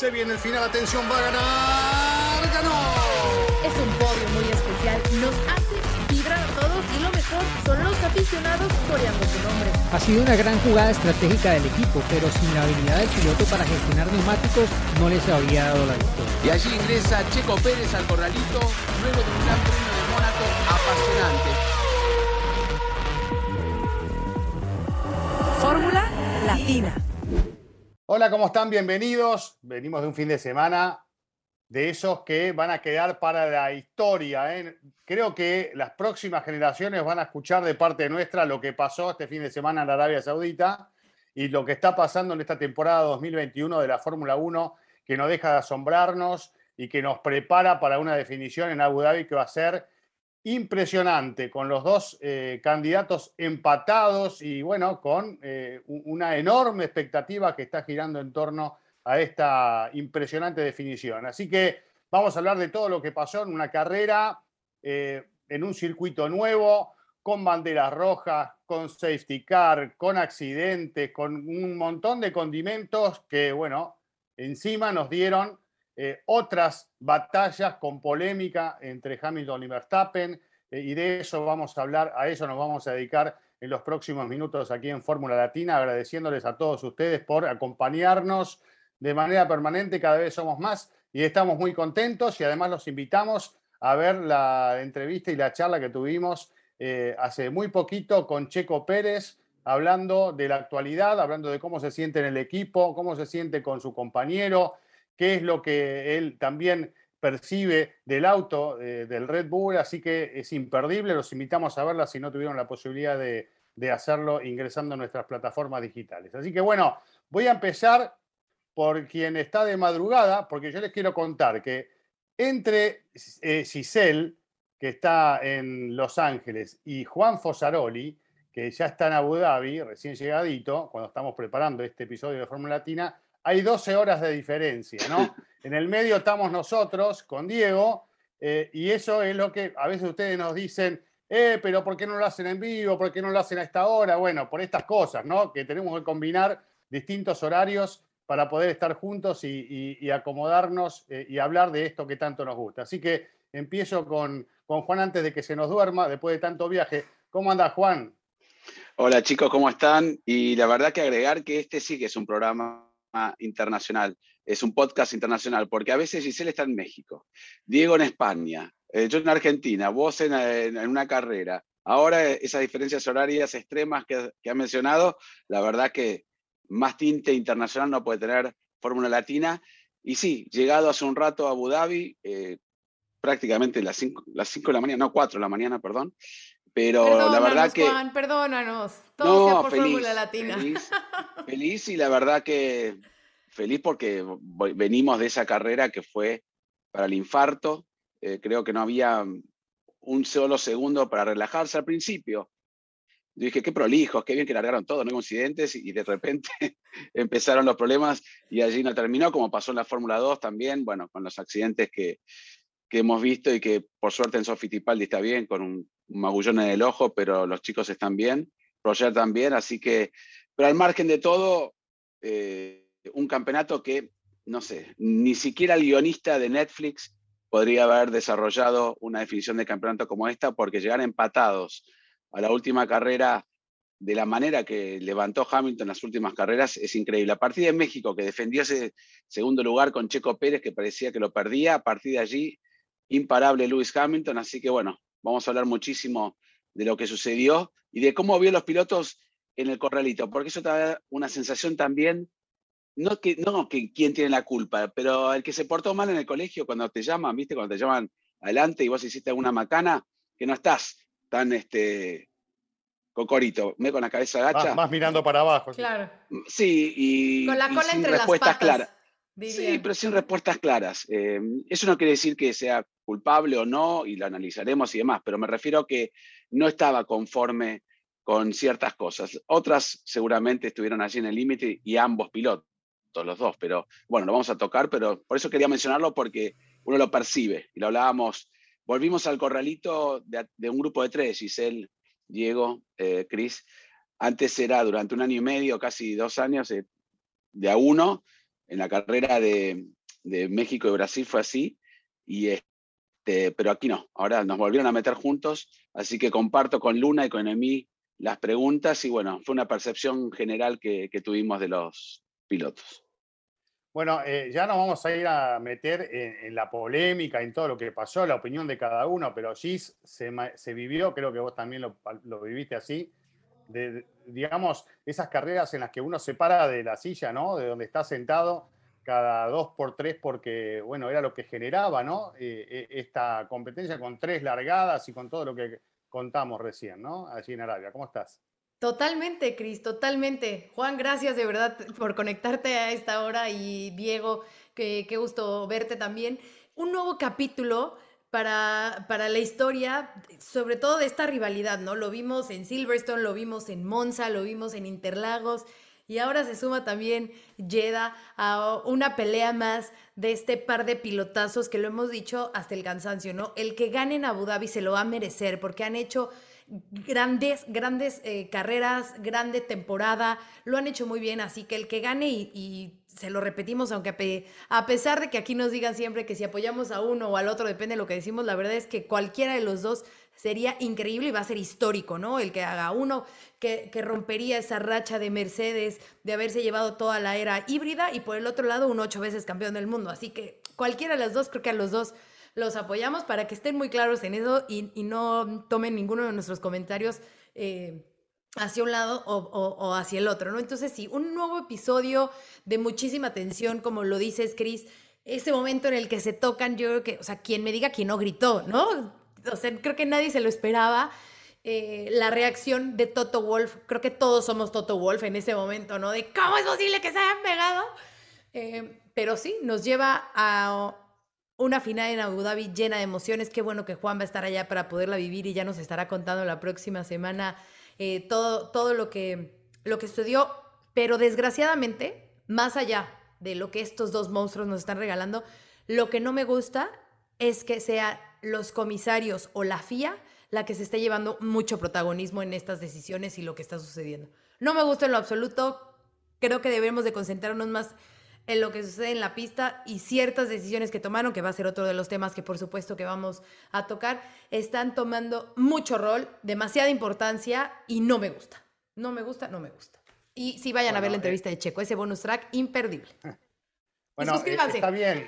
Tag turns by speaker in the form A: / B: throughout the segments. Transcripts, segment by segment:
A: Se viene el final, atención, va a ganar. ¡Ganó!
B: Es un podio muy especial. Nos hace vibrar a todos y lo mejor son los aficionados coreando su nombre.
C: Ha sido una gran jugada estratégica del equipo, pero sin la habilidad del piloto para gestionar neumáticos no les habría dado la victoria.
D: Y allí ingresa Checo Pérez al corralito luego de un gran premio de Mónaco apasionante.
B: Fórmula Latina.
A: Hola, ¿cómo están? Bienvenidos. Venimos de un fin de semana de esos que van a quedar para la historia. ¿eh? Creo que las próximas generaciones van a escuchar de parte nuestra lo que pasó este fin de semana en Arabia Saudita y lo que está pasando en esta temporada 2021 de la Fórmula 1, que no deja de asombrarnos y que nos prepara para una definición en Abu Dhabi que va a ser impresionante, con los dos eh, candidatos empatados y bueno, con eh, una enorme expectativa que está girando en torno a esta impresionante definición. Así que vamos a hablar de todo lo que pasó en una carrera, eh, en un circuito nuevo, con banderas rojas, con safety car, con accidentes, con un montón de condimentos que, bueno, encima nos dieron eh, otras batallas con polémica entre Hamilton y Verstappen, eh, y de eso vamos a hablar, a eso nos vamos a dedicar en los próximos minutos aquí en Fórmula Latina, agradeciéndoles a todos ustedes por acompañarnos de manera permanente, cada vez somos más y estamos muy contentos y además los invitamos a ver la entrevista y la charla que tuvimos eh, hace muy poquito con Checo Pérez, hablando de la actualidad, hablando de cómo se siente en el equipo, cómo se siente con su compañero, qué es lo que él también percibe del auto eh, del Red Bull, así que es imperdible, los invitamos a verla si no tuvieron la posibilidad de, hacerlo ingresando a nuestras plataformas digitales. Así que bueno, voy a empezar por quien está de madrugada, porque yo les quiero contar que entre eh, Giselle, que está en Los Ángeles, y Juan Fosaroli, que ya está en Abu Dhabi, recién llegadito, cuando estamos preparando este episodio de Fórmula Latina, hay 12 horas de diferencia, ¿no? En el medio estamos nosotros con Diego, eh, y eso es lo que a veces ustedes nos dicen, eh, pero ¿por qué no lo hacen en vivo? ¿Por qué no lo hacen a esta hora? Bueno, por estas cosas, ¿no? Que tenemos que combinar distintos horarios para poder estar juntos y, acomodarnos eh, y hablar de esto que tanto nos gusta. Así que empiezo con, con Juan antes de que se nos duerma, después de tanto viaje. ¿Cómo anda Juan?
E: Hola chicos, ¿cómo están? Y la verdad que agregar que este sí que es un programa internacional, es un podcast internacional, porque a veces Giselle está en México, Diego en España, eh, yo en Argentina, vos en, una carrera. Ahora esas diferencias horarias extremas que, que ha mencionado, la verdad que más tinte internacional no puede tener Fórmula Latina. Y sí, llegado hace un rato a Abu Dhabi, eh, prácticamente las 5 las de la mañana, no 4 de la mañana, perdón. Pero la verdad que.
B: Juan, perdónanos. Todo sea por Fórmula Latina.
E: Feliz, feliz y la verdad que feliz porque venimos de esa carrera que fue para el infarto. Eh, creo que no había un solo segundo para relajarse al principio. Yo dije, qué prolijos, qué bien que largaron todo, no hay incidentes, y de repente empezaron los problemas y allí no terminó, como pasó en la Fórmula 2 también, bueno, con los accidentes que, que hemos visto y que por suerte en Sofi Tipaldi está bien, con un, magullón en el ojo, pero los chicos están bien, Roger también, así que, pero al margen de todo, eh, un campeonato que, no sé, ni siquiera el guionista de Netflix podría haber desarrollado una definición de campeonato como esta, porque llegar empatados a la última carrera de la manera que levantó Hamilton las últimas carreras es increíble. A partir de México, que defendió ese segundo lugar con Checo Pérez, que parecía que lo perdía, a partir de allí, imparable Lewis Hamilton. Así que bueno, vamos a hablar muchísimo de lo que sucedió y de cómo vio los pilotos en el corralito, porque eso te da una sensación también, no que, no que quién tiene la culpa, pero el que se portó mal en el colegio cuando te llaman, viste, cuando te llaman adelante y vos hiciste alguna macana, que no estás tan este, cocorito, me con la cabeza agacha.
A: Más, mirando para abajo.
B: Claro.
E: Sí, y.
B: Con la cola
E: sin
B: entre
E: respuestas
B: las patas,
E: claras. Sí, pero sin respuestas claras. Eh, eso no quiere decir que sea culpable o no, y lo analizaremos y demás, pero me refiero a que no estaba conforme con ciertas cosas. Otras seguramente estuvieron allí en el límite y ambos pilotos, los dos, pero bueno, lo vamos a tocar, pero por eso quería mencionarlo porque uno lo percibe y lo hablábamos Volvimos al corralito de, un grupo de tres, Giselle, Diego, eh, Cris. Antes era durante un año y medio, casi dos años, eh, de a uno. En la carrera de, México y Brasil fue así, y este, pero aquí no, ahora nos volvieron a meter juntos, así que comparto con Luna y con Emi las preguntas y bueno, fue una percepción general que, tuvimos de los pilotos.
A: Bueno, eh, ya nos vamos a ir a meter en, la polémica, en todo lo que pasó, la opinión de cada uno, pero Gis se, se vivió, creo que vos también lo, lo viviste así, de, digamos, esas carreras en las que uno se para de la silla, ¿no? De donde está sentado cada dos por tres porque, bueno, era lo que generaba, ¿no? Eh, eh, esta competencia con tres largadas y con todo lo que contamos recién, ¿no? Allí en Arabia. ¿Cómo estás?
B: Totalmente, Cris, totalmente. Juan, gracias de verdad por conectarte a esta hora y Diego, qué gusto verte también. Un nuevo capítulo para, para la historia, sobre todo de esta rivalidad, ¿no? Lo vimos en Silverstone, lo vimos en Monza, lo vimos en Interlagos. Y ahora se suma también Jeddah a una pelea más de este par de pilotazos que lo hemos dicho hasta el cansancio, ¿no? El que gane en Abu Dhabi se lo va a merecer porque han hecho grandes, grandes eh, carreras, grande temporada, lo han hecho muy bien, así que el que gane y, se lo repetimos, aunque a, pesar de que aquí nos digan siempre que si apoyamos a uno o al otro, depende de lo que decimos, la verdad es que cualquiera de los dos sería increíble y va a ser histórico, ¿no? El que haga uno que, que, rompería esa racha de Mercedes de haberse llevado toda la era híbrida y por el otro lado un ocho veces campeón del mundo. Así que cualquiera de los dos, creo que a los dos los apoyamos para que estén muy claros en eso y, no tomen ninguno de nuestros comentarios eh, hacia un lado o, hacia el otro, ¿no? Entonces, sí, un nuevo episodio de muchísima tensión, como lo dices, Chris, ese momento en el que se tocan, yo creo que, o sea, quien me diga que no gritó, ¿no? O sea, creo que nadie se lo esperaba. Eh, la reacción de Toto Wolf, creo que todos somos Toto Wolf en ese momento, ¿no? De cómo es posible que se hayan pegado. Eh, pero sí, nos lleva a una final en Abu Dhabi llena de emociones. Qué bueno que Juan va a estar allá para poderla vivir y ya nos estará contando la próxima semana eh, todo, todo lo, que, lo que estudió. Pero desgraciadamente, más allá de lo que estos dos monstruos nos están regalando, lo que no me gusta es que sea los comisarios o la FIA la que se esté llevando mucho protagonismo en estas decisiones y lo que está sucediendo. No me gusta en lo absoluto. Creo que debemos de concentrarnos más en lo que sucede en la pista y ciertas decisiones que tomaron, que va a ser otro de los temas que por supuesto que vamos a tocar, están tomando mucho rol, demasiada importancia y no me gusta. No me gusta, no me gusta. Y si vayan a ver la eh, entrevista de Checo, ese bonus track imperdible.
A: Bueno, eh, está bien.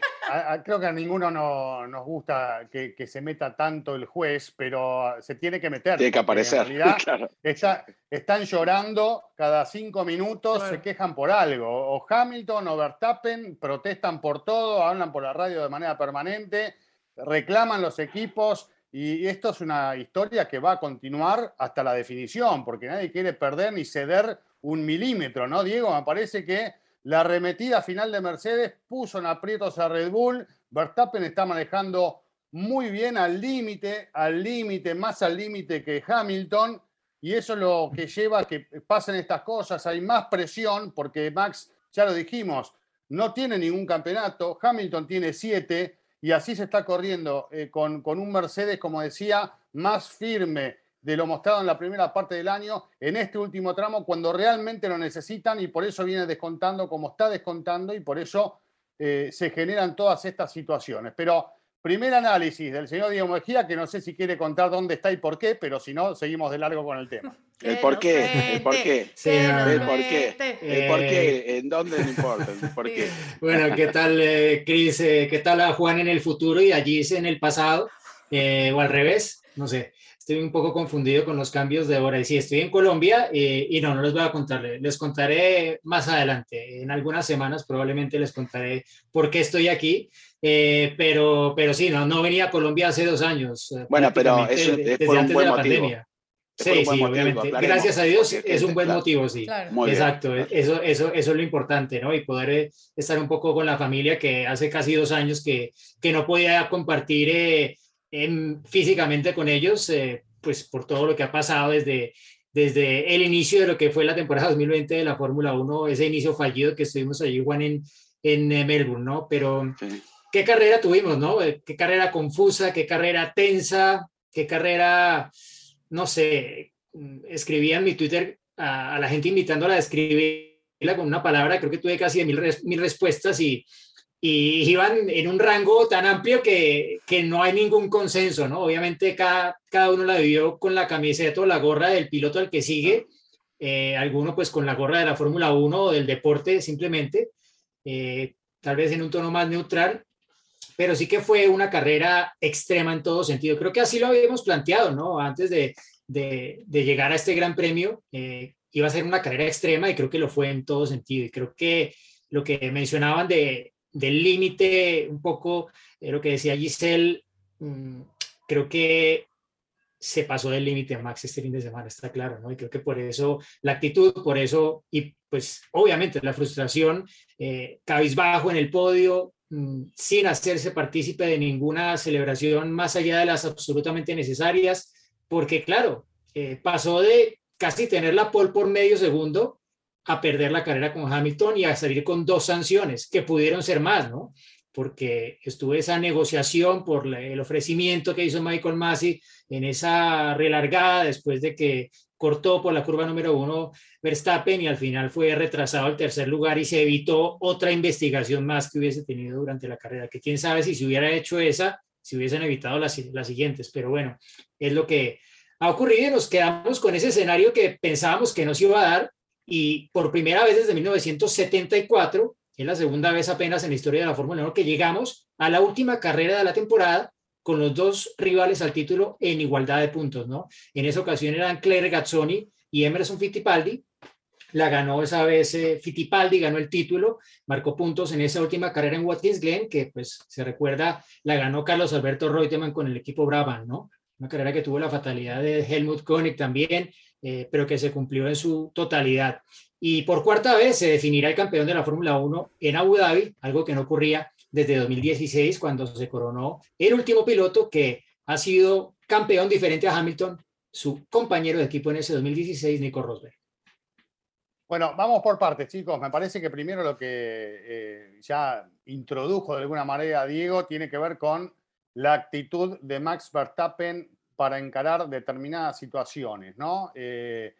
A: creo que a ninguno nos gusta que, se meta tanto el juez, pero se tiene que meter.
E: Tiene que aparecer.
A: están llorando cada cinco minutos, se quejan por algo. O Hamilton o Verstappen protestan por todo, hablan por la radio de manera permanente, reclaman los equipos. Y esto es una historia que va a continuar hasta la definición, porque nadie quiere perder ni ceder un milímetro, ¿no, Diego? Me parece que la arremetida final de Mercedes puso en aprietos a Red Bull. Verstappen está manejando muy bien al límite, al límite, más al límite que Hamilton. Y eso es lo que lleva a que pasen estas cosas. Hay más presión porque Max, ya lo dijimos, no tiene ningún campeonato. Hamilton tiene siete y así se está corriendo eh, con, con un Mercedes, como decía, más firme, de lo mostrado en la primera parte del año en este último tramo cuando realmente lo necesitan y por eso viene descontando como está descontando y por eso eh, se generan todas estas situaciones. Pero primer análisis del señor Diego Mejía, que no sé si quiere contar dónde está y por qué, pero si no, seguimos de largo con el tema.
E: El por qué, el por qué. El por qué. El por qué, en dónde no importa, el por qué.
C: Bueno, ¿qué tal, eh, Cris? Eh, ¿Qué tal a Juan en el futuro y allí en el pasado? o al revés, no sé estoy un poco confundido con los cambios de hora. Y sí, estoy en Colombia eh, y no, no les voy a contar, les contaré más adelante. En algunas semanas probablemente les contaré por qué estoy aquí. Eh, pero, pero sí, no, no venía a Colombia hace dos años.
E: Eh, bueno, pero eso es desde antes de la pandemia.
C: Sí, sí, obviamente. Gracias a Dios es un buen motivo, sí. Exacto, eso, eso, eso es lo importante, ¿no? Y poder estar un poco con la familia que hace casi dos años que, que no podía compartir físicamente con ellos, eh, pues por todo lo que ha pasado desde, desde el inicio de lo que fue la temporada 2020 de la Fórmula 1, ese inicio fallido que estuvimos allí, Juan, en, en eh, Melbourne, ¿no? Pero qué carrera tuvimos, ¿no? Eh, qué carrera confusa, qué carrera tensa, qué carrera, no sé, escribía en mi Twitter a, la gente invitándola a escribir con una palabra, creo que tuve casi mil, mil respuestas y, y iban en un rango tan amplio que, que, no hay ningún consenso, ¿no? Obviamente cada, cada uno la vivió con la camiseta o la gorra del piloto al que sigue, eh, alguno pues con la gorra de la Fórmula 1 o del deporte simplemente, eh, tal vez en un tono más neutral, pero sí que fue una carrera extrema en todo sentido. Creo que así lo habíamos planteado, ¿no? Antes de, de, llegar a este gran premio, eh, iba a ser una carrera extrema y creo que lo fue en todo sentido. Y creo que lo que mencionaban de, del límite, un poco de lo que decía Giselle, mm, creo que se pasó del límite Max este fin de semana, está claro, ¿no? Y creo que por eso la actitud, por eso, y pues obviamente la frustración, eh, cabizbajo en el podio, mm, sin hacerse partícipe de ninguna celebración más allá de las absolutamente necesarias, porque claro, eh, pasó de casi tener la pole por medio segundo a perder la carrera con Hamilton y a salir con dos sanciones, que pudieron ser más, ¿no? Porque estuvo esa negociación por el ofrecimiento que hizo Michael Massey en esa relargada después de que cortó por la curva número uno Verstappen y al final fue retrasado al tercer lugar y se evitó otra investigación más que hubiese tenido durante la carrera, que quién sabe si se hubiera hecho esa, si hubiesen evitado las, las siguientes, pero bueno, es lo que ha ocurrido y nos quedamos con ese escenario que pensábamos que nos iba a dar y por primera vez desde 1974, es la segunda vez apenas en la historia de la Fórmula 1 que llegamos a la última carrera de la temporada con los dos rivales al título en igualdad de puntos, ¿no? En esa ocasión eran Claire Gazzoni y Emerson Fittipaldi. La ganó esa vez eh, Fittipaldi, ganó el título, marcó puntos en esa última carrera en Watkins Glen, que pues se recuerda, la ganó Carlos Alberto Reutemann con el equipo Brabham, ¿no? Una carrera que tuvo la fatalidad de Helmut Koenig también, eh, pero que se cumplió en su totalidad. Y por cuarta vez se definirá el campeón de la Fórmula 1 en Abu Dhabi, algo que no ocurría desde 2016 cuando se coronó el último piloto que ha sido campeón diferente a Hamilton, su compañero de equipo en ese 2016, Nico Rosberg.
A: Bueno, vamos por partes, chicos. Me parece que primero lo que eh, ya introdujo de alguna manera Diego tiene que ver con la actitud de Max Verstappen para encarar determinadas situaciones, ¿no? Eh,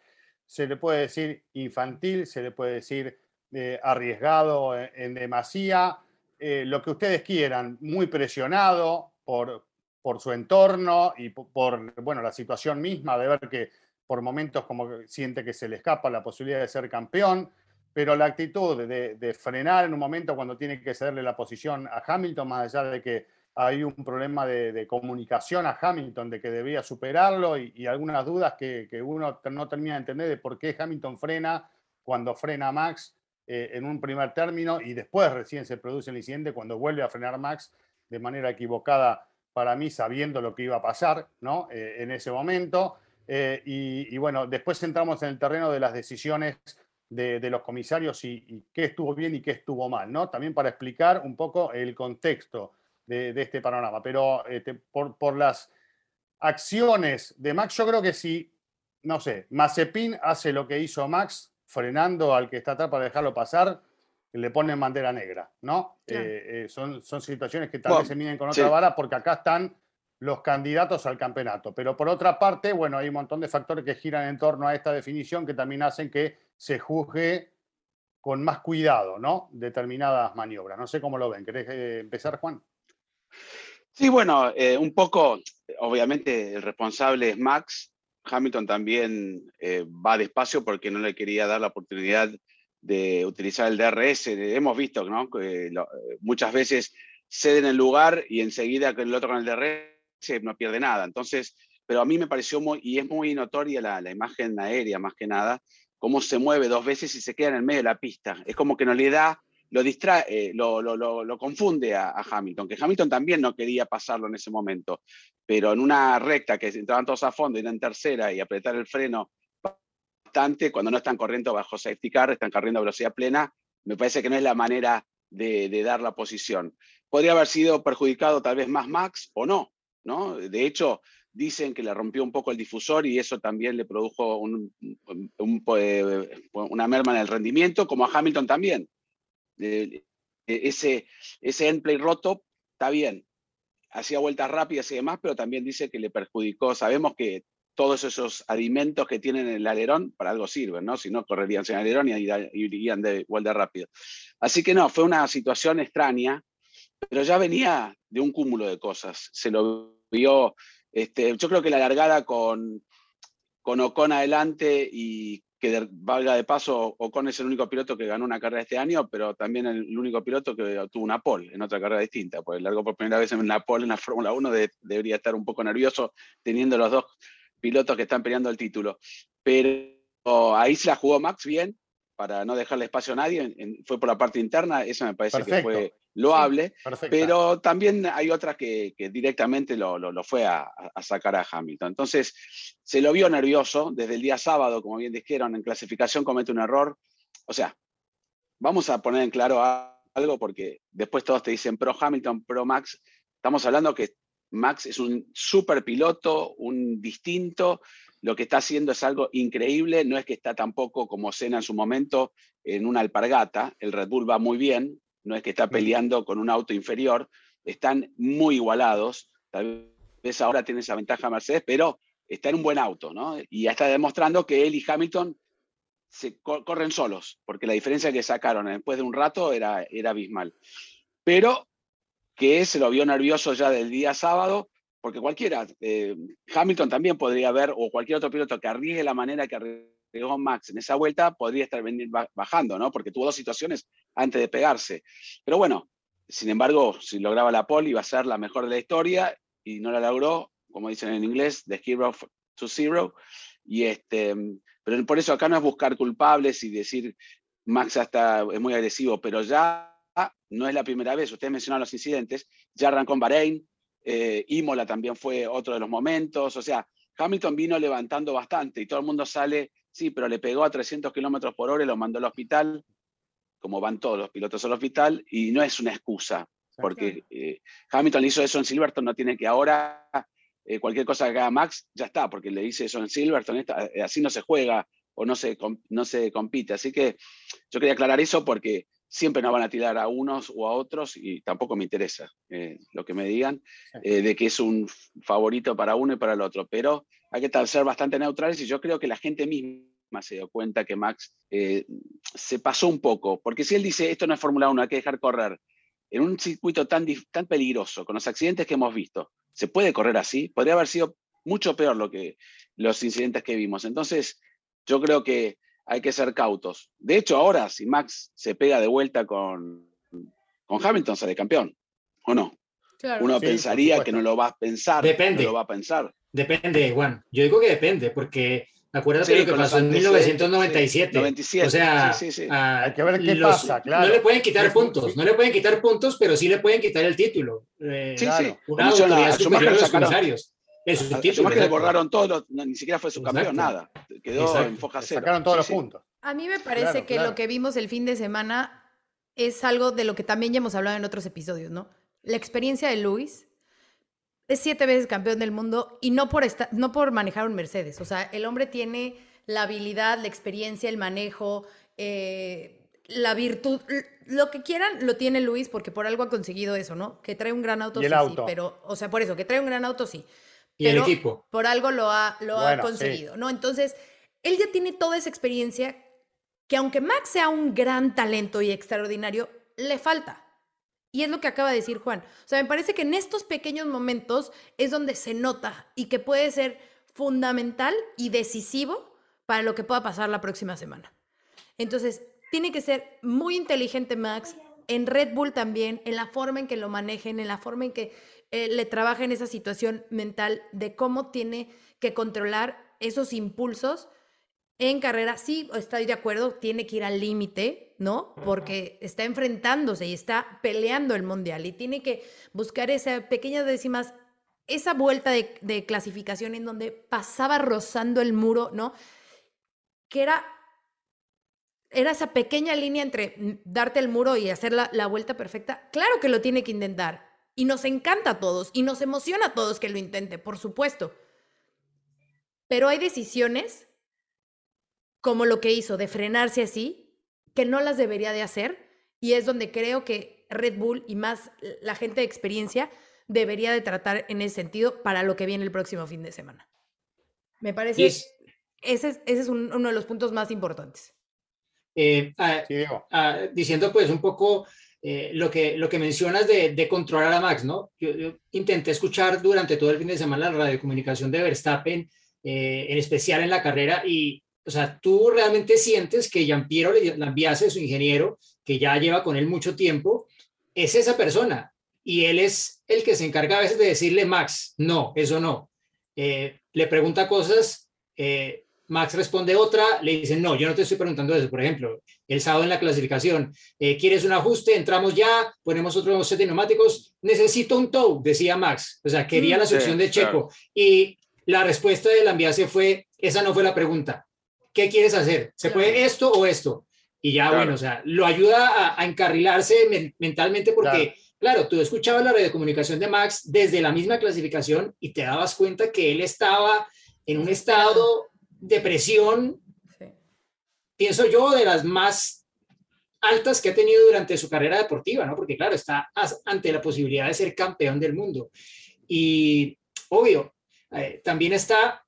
A: se le puede decir infantil, se le puede decir eh, arriesgado en, demasía, eh, lo que ustedes quieran, muy presionado por, por su entorno y por, bueno, la situación misma de ver que por momentos como siente que se le escapa la posibilidad de ser campeón, pero la actitud de, de frenar en un momento cuando tiene que cederle la posición a Hamilton, más allá de que hay un problema de, comunicación a Hamilton de que debía superarlo y, algunas dudas que, uno no termina de entender de por qué Hamilton frena cuando frena Max eh, en un primer término y después recién se produce el incidente cuando vuelve a frenar Max de manera equivocada para mí sabiendo lo que iba a pasar ¿no? Eh, en ese momento. Eh, y, bueno, después entramos en el terreno de las decisiones de, los comisarios y, y, qué estuvo bien y qué estuvo mal, ¿no? También para explicar un poco el contexto de, este panorama. Pero este, por, las acciones de Max, yo creo que si, no sé, Mazepin hace lo que hizo Max, frenando al que está atrás para dejarlo pasar, le ponen bandera negra, ¿no? Eh, eh, son, son situaciones que tal vez se miden con otra vara porque acá están los candidatos al campeonato. Pero por otra parte, bueno, hay un montón de factores que giran en torno a esta definición que también hacen que se juzgue con más cuidado, ¿no? Determinadas maniobras. No sé cómo lo ven. ¿Querés eh, empezar, Juan?
E: Sí, bueno, eh, un poco, obviamente el responsable es Max. Hamilton también eh, va despacio porque no le quería dar la oportunidad de utilizar el DRS. Hemos visto ¿no? que eh, muchas veces ceden el lugar y enseguida que el otro con el DRS no pierde nada. Entonces, pero a mí me pareció muy, y es muy notoria la, la imagen aérea más que nada, cómo se mueve dos veces y se queda en el medio de la pista. Es como que no le da lo distrae, eh, lo, lo, confunde a, Hamilton, que Hamilton también no quería pasarlo en ese momento, pero en una recta que entraban todos a fondo y en tercera y apretar el freno bastante, cuando no están corriendo bajo safety car, están corriendo a velocidad plena, me parece que no es la manera de, de dar la posición. Podría haber sido perjudicado tal vez más Max o no, ¿no? De hecho, dicen que le rompió un poco el difusor y eso también le produjo un, eh, una merma en el rendimiento, como a Hamilton también. E, ese, ese endplay roto está bien, hacía vueltas rápidas y demás, pero también dice que le perjudicó. Sabemos que todos esos alimentos que tienen en el alerón para algo sirven, ¿no? Si no, correrían sin alerón y irían de igual de rápido. Así que no, fue una situación extraña, pero ya venía de un cúmulo de cosas. Se lo vio, este, yo creo que la largada con, con Ocon adelante y que valga de paso, Ocon es el único piloto que ganó una carrera este año, pero también el, único piloto que tuvo una pole en otra carrera distinta, porque largo por primera vez en una pole en la Fórmula 1 debería estar un poco nervioso teniendo los dos pilotos que están peleando el título. Pero ahí se la jugó Max bien, para no dejarle espacio a nadie, fue por la parte interna, eso me parece que fue loable, pero también hay otras que, directamente lo, fue a, sacar a Hamilton. Entonces, se lo vio nervioso desde el día sábado, como bien dijeron, en clasificación comete un error. O sea, vamos a poner en claro algo porque después todos te dicen pro Hamilton, pro Max. Estamos hablando que Max es un super piloto, un distinto. Lo que está haciendo es algo increíble. No es que está tampoco como Senna en su momento en una alpargata. El Red Bull va muy bien. No es que está peleando con un auto inferior. Están muy igualados. Tal vez ahora tiene esa ventaja Mercedes, pero está en un buen auto, ¿no? Y ya está demostrando que él y Hamilton se corren solos, porque la diferencia que sacaron después de un rato era, era abismal. Pero que se lo vio nervioso ya del día sábado, porque cualquiera, eh, Hamilton también podría haber, o cualquier otro piloto que arriesgue la manera que arriesgó Max en esa vuelta, podría estar bajando, ¿no? Porque tuvo dos situaciones antes de pegarse. Pero bueno, sin embargo, si lograba la pole iba a ser la mejor de la historia y no la logró, como dicen en inglés, de hero to zero. Y este, pero por eso acá no es buscar culpables y decir Max hasta es muy agresivo, pero ya no es la primera vez, ustedes mencionaron los incidentes, ya arrancó en Bahrein, eh, Imola también fue otro de los momentos, o sea, Hamilton vino levantando bastante y todo el mundo sale, sí, pero le pegó a 300 kilómetros por hora y lo mandó al hospital, como van todos los pilotos al hospital, y no es una excusa, porque eh, Hamilton hizo eso en Silverton, no tiene que ahora eh, cualquier cosa que haga Max, ya está, porque le dice eso en Silverton, así no se juega o no se, no se compite. Así que yo quería aclarar eso porque siempre nos van a tirar a unos o a otros y tampoco me interesa eh, lo que me digan eh, de que es un favorito para uno y para el otro, pero hay que ser bastante neutrales y yo creo que la gente misma se dio cuenta que Max eh, se pasó un poco, porque si él dice esto no es Fórmula 1, hay que dejar correr en un circuito tan, tan peligroso, con los accidentes que hemos visto, ¿se puede correr así? Podría haber sido mucho peor lo que los incidentes que vimos. Entonces, yo creo que hay que ser cautos. De hecho, ahora, si Max se pega de vuelta con, con Hamilton, sale campeón, ¿o no? Uno pensaría que no lo va a pensar.
C: Depende.
E: No lo va a pensar.
C: Depende, Juan. Yo digo que depende, porque acuérdate lo que pasó en 1997. 97. O sea,
A: hay que ver qué pasa, claro.
C: No le pueden quitar puntos, no le pueden quitar puntos, pero sí le pueden quitar el título.
E: Eh, sí, sí.
C: Una autoridad superior a los comisarios.
E: Es su título. que le borraron todos, ni siquiera fue su campeón, nada. Quedó en foja cero.
A: Sacaron todos los puntos.
B: A mí me parece que lo que vimos el fin de semana es algo de lo que también ya hemos hablado en otros episodios, ¿no? La experiencia de Luis es siete veces campeón del mundo y no por, no por manejar un Mercedes. O sea, el hombre tiene la habilidad, la experiencia, el manejo, eh, la virtud, lo que quieran lo tiene Luis porque por algo ha conseguido eso, ¿no? Que trae un gran auto,
A: sí,
B: sí, pero, o sea, por eso, que trae un gran auto, sí.
C: Y el equipo.
B: Por algo lo ha, lo ha conseguido, ¿no? Entonces, él ya tiene toda esa experiencia que aunque Max sea un gran talento y extraordinario, le falta. Y es lo que acaba de decir Juan. O sea, me parece que en estos pequeños momentos es donde se nota y que puede ser fundamental y decisivo para lo que pueda pasar la próxima semana. Entonces, tiene que ser muy inteligente Max, en Red Bull también, en la forma en que lo manejen, en la forma en que eh, le trabaja en esa situación mental de cómo tiene que controlar esos impulsos en carrera. Sí, estoy de acuerdo, tiene que ir al límite, ¿no? Porque está enfrentándose y está peleando el mundial y tiene que buscar esas pequeñas décimas, esa vuelta de, de clasificación en donde pasaba rozando el muro, ¿no? Que era era esa pequeña línea entre darte el muro y hacer la, la, vuelta perfecta. Claro que lo tiene que intentar. Y nos encanta a todos y nos emociona a todos que lo intente, por supuesto. Pero hay decisiones, como lo que hizo de frenarse así, que no las debería de hacer. Y es donde creo que Red Bull y más la gente de experiencia debería de tratar en ese sentido para lo que viene el próximo fin de semana. Me parece, ese es, ese es uno de los puntos más importantes.
C: Eh, ah, ah, diciendo pues un poco eh, lo, que, lo que mencionas de, de, controlar a Max, ¿no? Yo, intenté escuchar durante todo el fin de semana la radiocomunicación de Verstappen, eh, en especial en la carrera, y, o sea, tú realmente sientes que Giampiero Lambiase, su ingeniero, que ya lleva con él mucho tiempo, es esa persona, y él es el que se encarga a veces de decirle, Max, no, eso no. Eh, le pregunta cosas, Max responde otra, le dicen, no, yo no te estoy preguntando eso. Por ejemplo, el sábado en la clasificación, eh, ¿quieres un ajuste? Entramos ya, ponemos otro set de neumáticos, necesito un tow, decía Max. O sea, quería mm, la sección de Checo. Y la respuesta del ambiase fue, esa no fue la pregunta. ¿Qué quieres hacer? ¿Se puede esto o esto? Y ya, bueno, o sea, lo ayuda a, encarrilarse mentalmente porque, claro. tú escuchabas la comunicación de Max desde la misma clasificación y te dabas cuenta que él estaba en un estado depresión, pienso yo, de las más altas que ha tenido durante su carrera deportiva, ¿no? Porque claro, está ante la posibilidad de ser campeón del mundo. Y obvio, eh, también está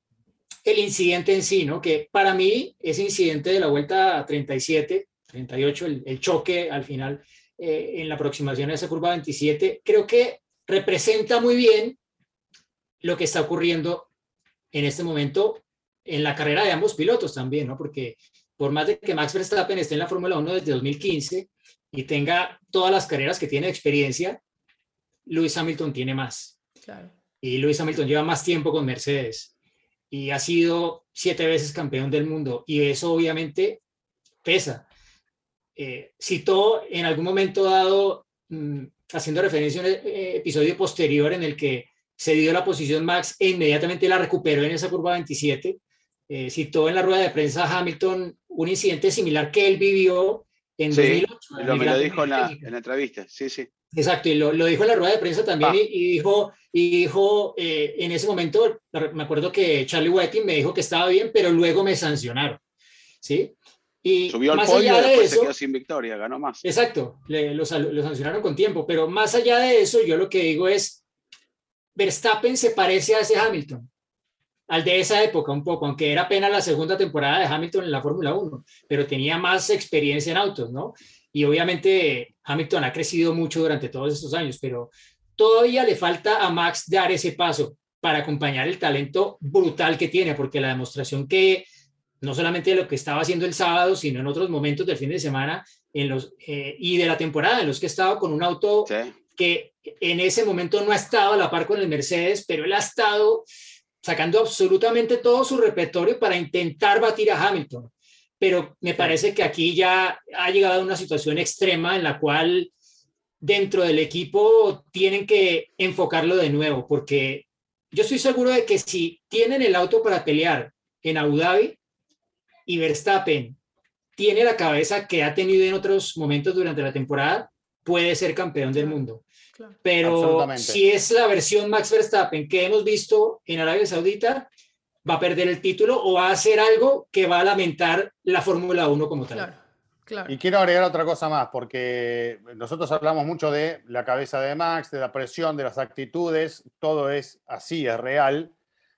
C: el incidente en sí, ¿no? Que para mí ese incidente de la vuelta 37, 38, el, el choque al final eh, en la aproximación a esa curva 27, creo que representa muy bien lo que está ocurriendo en este momento en la carrera de ambos pilotos también, ¿no? Porque por más de que Max Verstappen esté en la Fórmula 1 desde 2015 y tenga todas las carreras que tiene experiencia, Lewis Hamilton tiene más. Claro. Y Lewis Hamilton lleva más tiempo con Mercedes y ha sido siete veces campeón del mundo y eso obviamente pesa. Eh, citó en algún momento dado, mm, haciendo referencia a un eh, episodio posterior en el que se dio la posición Max e inmediatamente la recuperó en esa curva 27 eh, citó en la rueda de prensa Hamilton un incidente similar que él vivió en
E: sí, 2008. Lo, me lo dijo en la, entrevista, sí, sí.
C: Exacto, y lo, dijo en la rueda de prensa también ah. y, dijo, y dijo eh, en ese momento, me acuerdo que Charlie Whiting me dijo que estaba bien, pero luego me sancionaron, ¿sí?
E: Y Subió al podio y después se quedó sin victoria, ganó más.
C: Exacto, le, lo, lo sancionaron con tiempo, pero más allá de eso, yo lo que digo es, Verstappen se parece a ese Hamilton al de esa época un poco, aunque era apenas la segunda temporada de Hamilton en la Fórmula 1, pero tenía más experiencia en autos, ¿no? Y obviamente Hamilton ha crecido mucho durante todos estos años, pero todavía le falta a Max dar ese paso para acompañar el talento brutal que tiene, porque la demostración que no solamente de lo que estaba haciendo el sábado, sino en otros momentos del fin de semana en los, eh, y de la temporada en los que estaba con un auto que en ese momento no ha estado a la par con el Mercedes, pero él ha estado sacando absolutamente todo su repertorio para intentar batir a Hamilton. Pero me parece que aquí ya ha llegado a una situación extrema en la cual dentro del equipo tienen que enfocarlo de nuevo, porque yo estoy seguro de que si tienen el auto para pelear en Abu Dhabi y Verstappen tiene la cabeza que ha tenido en otros momentos durante la temporada, puede ser campeón del mundo. Pero si es la versión Max Verstappen que hemos visto en Arabia Saudita, va a perder el título o va a hacer algo que va a lamentar la Fórmula 1 como tal.
A: Claro, Y quiero agregar otra cosa más, porque nosotros hablamos mucho de la cabeza de Max, de la presión, de las actitudes, todo es así, es real,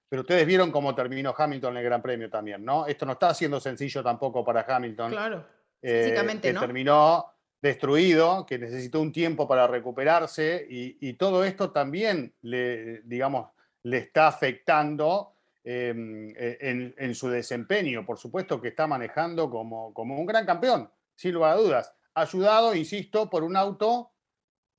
A: pero ustedes vieron cómo terminó Hamilton en el Gran Premio también, ¿no? Esto no está siendo sencillo tampoco para Hamilton.
B: Claro, eh, físicamente, ¿no?
A: Terminó destruido, que necesitó un tiempo para recuperarse y, todo esto también le, digamos, le está afectando em, e, en, su desempeño. Por supuesto que está manejando como, un gran campeón, sin lugar a dudas. Ayudado, insisto, por un auto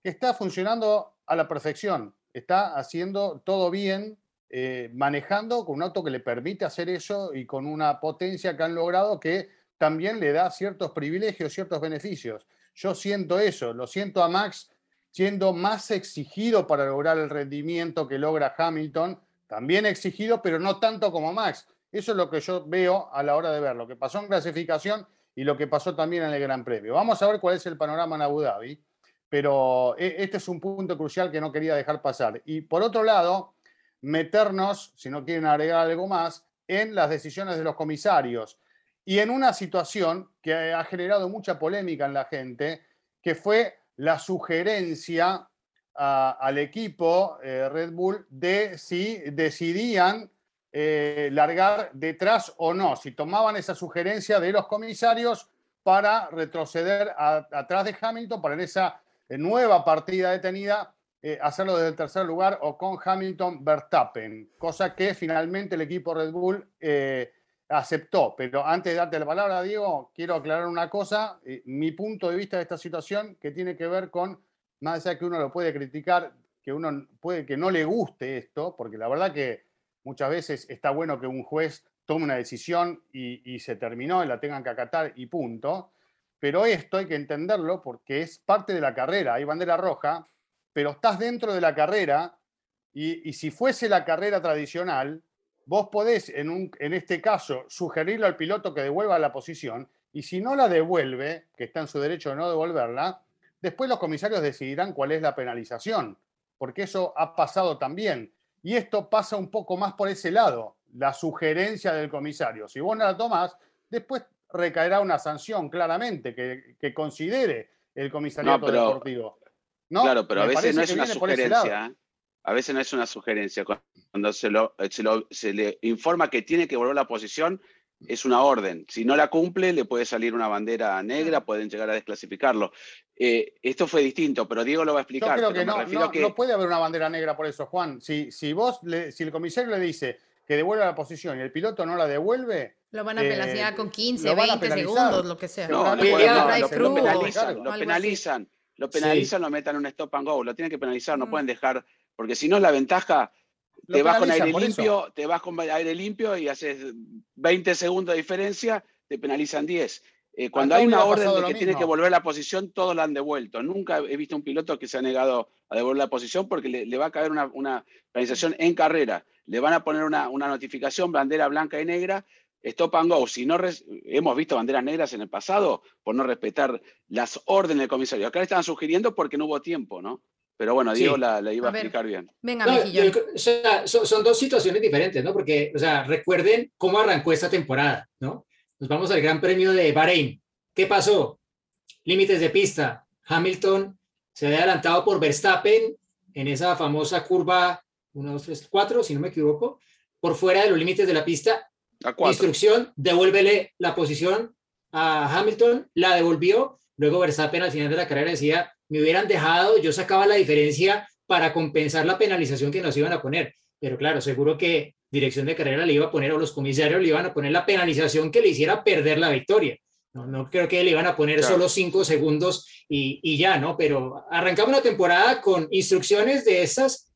A: que está funcionando a la perfección, está haciendo todo bien, eh, manejando con un auto que le permite hacer eso y con una potencia que han logrado que también le da ciertos privilegios, ciertos beneficios. Yo siento eso, lo siento a Max siendo más exigido para lograr el rendimiento que logra Hamilton, también exigido, pero no tanto como Max. Eso es lo que yo veo a la hora de ver lo que pasó en clasificación y lo que pasó también en el Gran Premio. Vamos a ver cuál es el panorama en Abu Dhabi, pero e, este es un punto crucial que no quería dejar pasar. Y por otro lado, meternos, si no quieren agregar algo más, en las decisiones de los comisarios. Y en una situación que ha generado mucha polémica en la gente, que fue la sugerencia al equipo eh, Red Bull de si decidían eh, largar detrás o no, si tomaban esa sugerencia de los comisarios para retroceder atrás de Hamilton, para en esa nueva partida detenida eh, hacerlo desde el tercer lugar o con Hamilton Verstappen, cosa que finalmente el equipo Red Bull eh, aceptó. Pero antes de darte la palabra, Diego, quiero aclarar una cosa. mi punto de vista de esta situación que tiene que ver con, más allá que uno lo puede criticar, que uno puede que no le guste esto, porque la verdad que muchas veces está bueno que un juez tome una decisión y, se terminó y la tengan que acatar y punto. Pero esto hay que entenderlo porque es parte de la carrera. Hay bandera roja, pero estás dentro de la carrera y, si fuese la carrera tradicional, vos podés, en, un, en este caso, sugerirle al piloto que devuelva la posición y si no la devuelve, que está en su derecho de no devolverla, después los comisarios decidirán cuál es la penalización, porque eso ha pasado también. Y esto pasa un poco más por ese lado, la sugerencia del comisario. Si vos no la tomás, después recaerá una sanción claramente que, considere el comisariato deportivo.
E: Claro, pero a veces no es una sugerencia. ¿eh? A veces no es una sugerencia. Cuando se, lo, se, le informa que tiene que volver a la posición, es una orden. Si no la cumple, le puede salir una bandera negra, pueden llegar a desclasificarlo. Eh, esto fue distinto, pero Diego lo va a explicar.
A: Yo creo que no, no, puede haber una bandera negra por eso, Juan. Si, si vos, si el comisario le dice que devuelve la posición y el piloto no la devuelve.
B: Lo van a penalizar eh, con 15, 20 segundos, lo que sea.
E: No, lo, penalizan, lo penalizan, lo penalizan, lo metan en un stop and go, lo tienen que penalizar, no mm. pueden dejar, porque si no la ventaja te vas con aire limpio, te vas con aire limpio y haces 20 segundos de diferencia, te penalizan 10. Eh, cuando hay una orden de que tiene que volver la posición, todos la han devuelto. Nunca he visto un piloto que se ha negado a devolver la posición porque le, va a caer una, una, penalización en carrera. Le van a poner una, una notificación, bandera blanca y negra, stop and go. Si no hemos visto banderas negras en el pasado por no respetar las órdenes del comisario. Acá le estaban sugiriendo porque no hubo tiempo, ¿no? Pero bueno, Diego la, iba a, explicar bien.
C: Venga, son, dos situaciones diferentes, ¿no? Porque, o sea, recuerden cómo arrancó esta temporada, ¿no? Nos vamos al Gran Premio de Bahrein. ¿Qué pasó? Límites de pista. Hamilton se había adelantado por Verstappen en esa famosa curva 1, 2, 3, 4, si no me equivoco, por fuera de los límites de la pista. Instrucción, devuélvele la posición a Hamilton, la devolvió. Luego Verstappen al final de la carrera decía, me hubieran dejado, yo sacaba la diferencia para compensar la penalización que nos iban a poner. Pero claro, seguro que dirección de carrera le iba a poner o los comisarios le iban a poner la penalización que le hiciera perder la victoria. No, no creo que le iban a poner solo cinco segundos y, y, ya, ¿no? Pero arrancamos una temporada con instrucciones de esas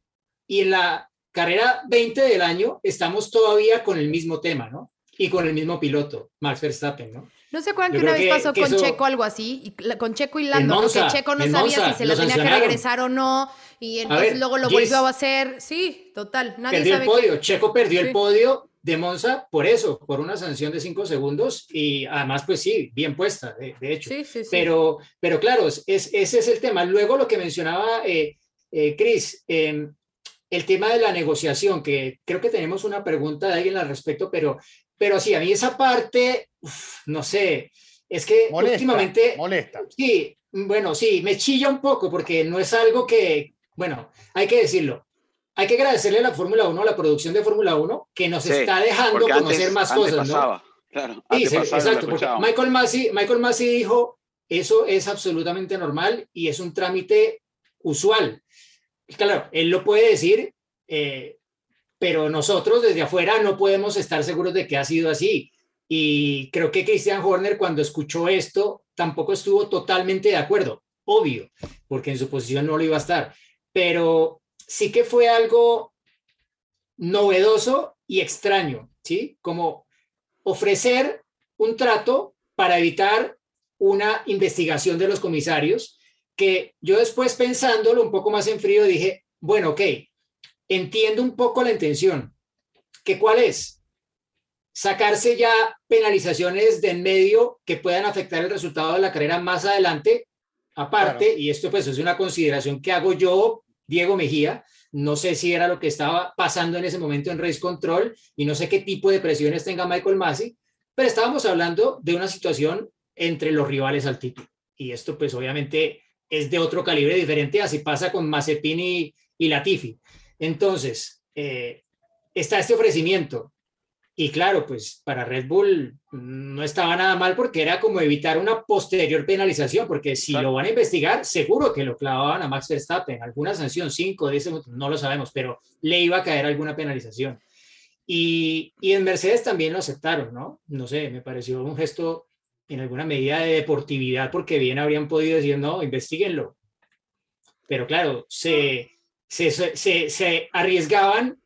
C: y en la carrera 20 del año estamos todavía con el mismo tema, ¿no? Y con el mismo piloto, Max Verstappen, ¿no?
B: ¿No se acuerdan que una vez pasó con Checo algo así? con Checo y Lando, porque Checo no sabía si se la tenía que regresar o no, y entonces luego lo volvió a hacer. Sí, total, nadie
C: perdió
B: sabe
C: el podio. Checo perdió el podio de Monza por eso, por una sanción de cinco segundos, y además, pues sí, bien puesta, de, hecho. Sí, sí, pero, pero claro, es, ese es el tema. Luego lo que mencionaba eh, eh Chris, em, el tema de la negociación, que creo que tenemos una pregunta de alguien al respecto, pero pero sí, a mí esa parte, no sé, es que últimamente...
A: Molesta.
C: Sí, bueno, sí, me chilla un poco porque no es algo que, bueno, hay que decirlo. Hay que agradecerle a la Fórmula 1, a la producción de Fórmula 1, que nos está dejando conocer más cosas, ¿no?
E: Claro,
C: sí, exacto, porque Michael Massey, Michael Massey dijo, eso es absolutamente normal y es un trámite usual. Claro, él lo puede decir, eh, pero nosotros desde afuera no podemos estar seguros de que ha sido así. Y creo que Christian Horner cuando escuchó esto tampoco estuvo totalmente de acuerdo, obvio, porque en su posición no lo iba a estar, pero sí que fue algo novedoso y extraño, ¿sí? Como ofrecer un trato para evitar una investigación de los comisarios, que yo después pensándolo un poco más en frío dije, bueno, ok, entiendo un poco la intención. ¿Que cuál es? Sacarse ya penalizaciones de en medio que puedan afectar el resultado de la carrera más adelante. Aparte, y esto pues es una consideración que hago yo, Diego Mejía, no sé si era lo que estaba pasando en ese momento en Race Control y no sé qué tipo de presiones tenga Michael Massey, pero estábamos hablando de una situación entre los rivales al título. Y esto pues obviamente es de otro calibre diferente, así pasa con Mazepin y, y Latifi. Entonces, eh, está este ofrecimiento. Y claro, pues para Red Bull no estaba nada mal porque era como evitar una posterior penalización, porque si lo van a investigar, seguro que lo clavaban a Max Verstappen, alguna sanción, 5, 10, no lo sabemos, pero le iba a caer alguna penalización. Y, y en Mercedes también lo aceptaron, ¿no? No sé, me pareció un gesto en alguna medida de deportividad, porque bien habrían podido decir, no, investiguenlo. Pero claro, se, se, se, se arriesgaban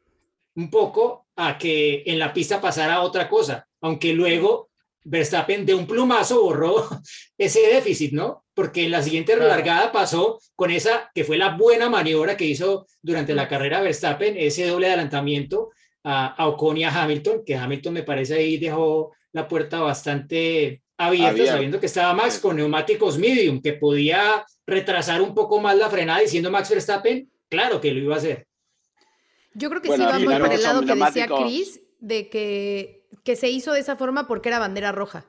C: un poco a que en la pista pasara otra cosa, aunque luego Verstappen de un plumazo borró ese déficit, ¿no? Porque en la siguiente relargada pasó con esa que fue la buena maniobra que hizo durante la carrera Verstappen, ese doble adelantamiento a, a Ocon y a Hamilton, que Hamilton me parece ahí dejó la puerta bastante abierta, sabiendo que estaba Max con neumáticos medium, que podía retrasar un poco más la frenada, diciendo Max Verstappen, claro que lo iba a hacer.
B: Yo creo que sí va muy por el lado que decía Chris, de que, que se hizo de esa forma porque era bandera roja.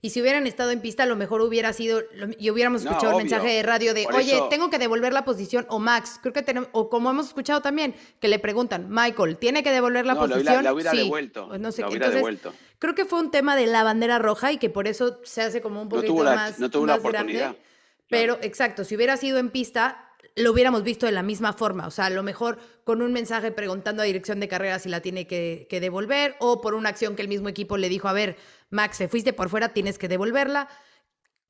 B: Y si hubieran estado en pista, a lo mejor hubiera sido, y hubiéramos escuchado un mensaje de radio de, oye, tengo que devolver la posición, o Max, creo que tenemos, o como hemos escuchado también, que le preguntan, Michael, ¿tiene que devolver la posición?
E: La, hubiera devuelto.
B: no sé devuelto. Creo que fue un tema de la bandera roja y que por eso se hace como un poquito más, no tuvo más oportunidad. Pero, exacto, si hubiera sido en pista, lo hubiéramos visto de la misma forma. O sea, a lo mejor con un mensaje preguntando a dirección de carrera si la tiene que, devolver o por una acción que el mismo equipo le dijo, a ver, Max, te fuiste por fuera, tienes que devolverla.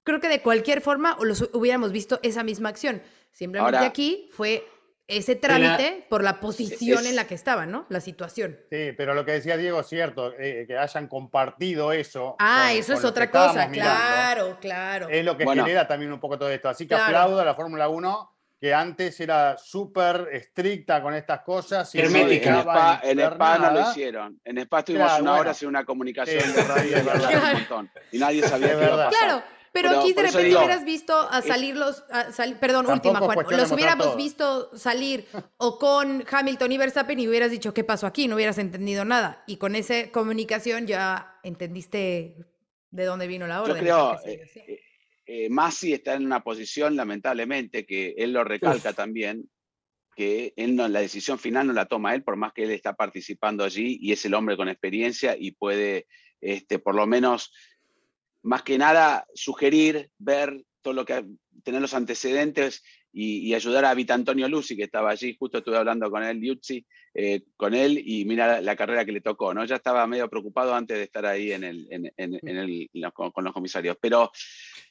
B: Creo que de cualquier forma los hubiéramos visto esa misma acción. Simplemente aquí fue ese trámite por la posición en la que estaba, ¿no? La situación.
A: Sí, pero lo que decía Diego es cierto, eh, que hayan compartido eso.
B: Ah, eso es otra cosa, claro, claro.
A: Es lo que genera también un poco todo esto. Así que aplaudo a la Fórmula 1 que antes era súper estricta con estas cosas.
E: Y Hermética. En Spa, no lo hicieron. En Spa estuvimos una hora haciendo una comunicación de radio un montón. Y nadie sabía qué iba
B: Claro. Pero, aquí de repente hubieras visto a salir los, perdón, última Juan, los hubiéramos visto salir o con Hamilton y Verstappen y hubieras dicho qué pasó aquí, no hubieras entendido nada. Y con esa comunicación ya entendiste de dónde vino la orden.
E: Yo creo, eh, Masi está en una posición, lamentablemente, que él lo recalca también, que él no, la decisión final no la toma él, por más que él está participando allí y es el hombre con experiencia y puede, este, por lo menos, más que nada, sugerir, ver todo lo que, tener los antecedentes y, ayudar a Vita Antonio Lucy, que estaba allí, justo estuve hablando con él, Liuzzi, eh, con él, y mira la, carrera que le tocó, ¿no? Ya estaba medio preocupado antes de estar ahí en el, en, el, con, los comisarios, pero...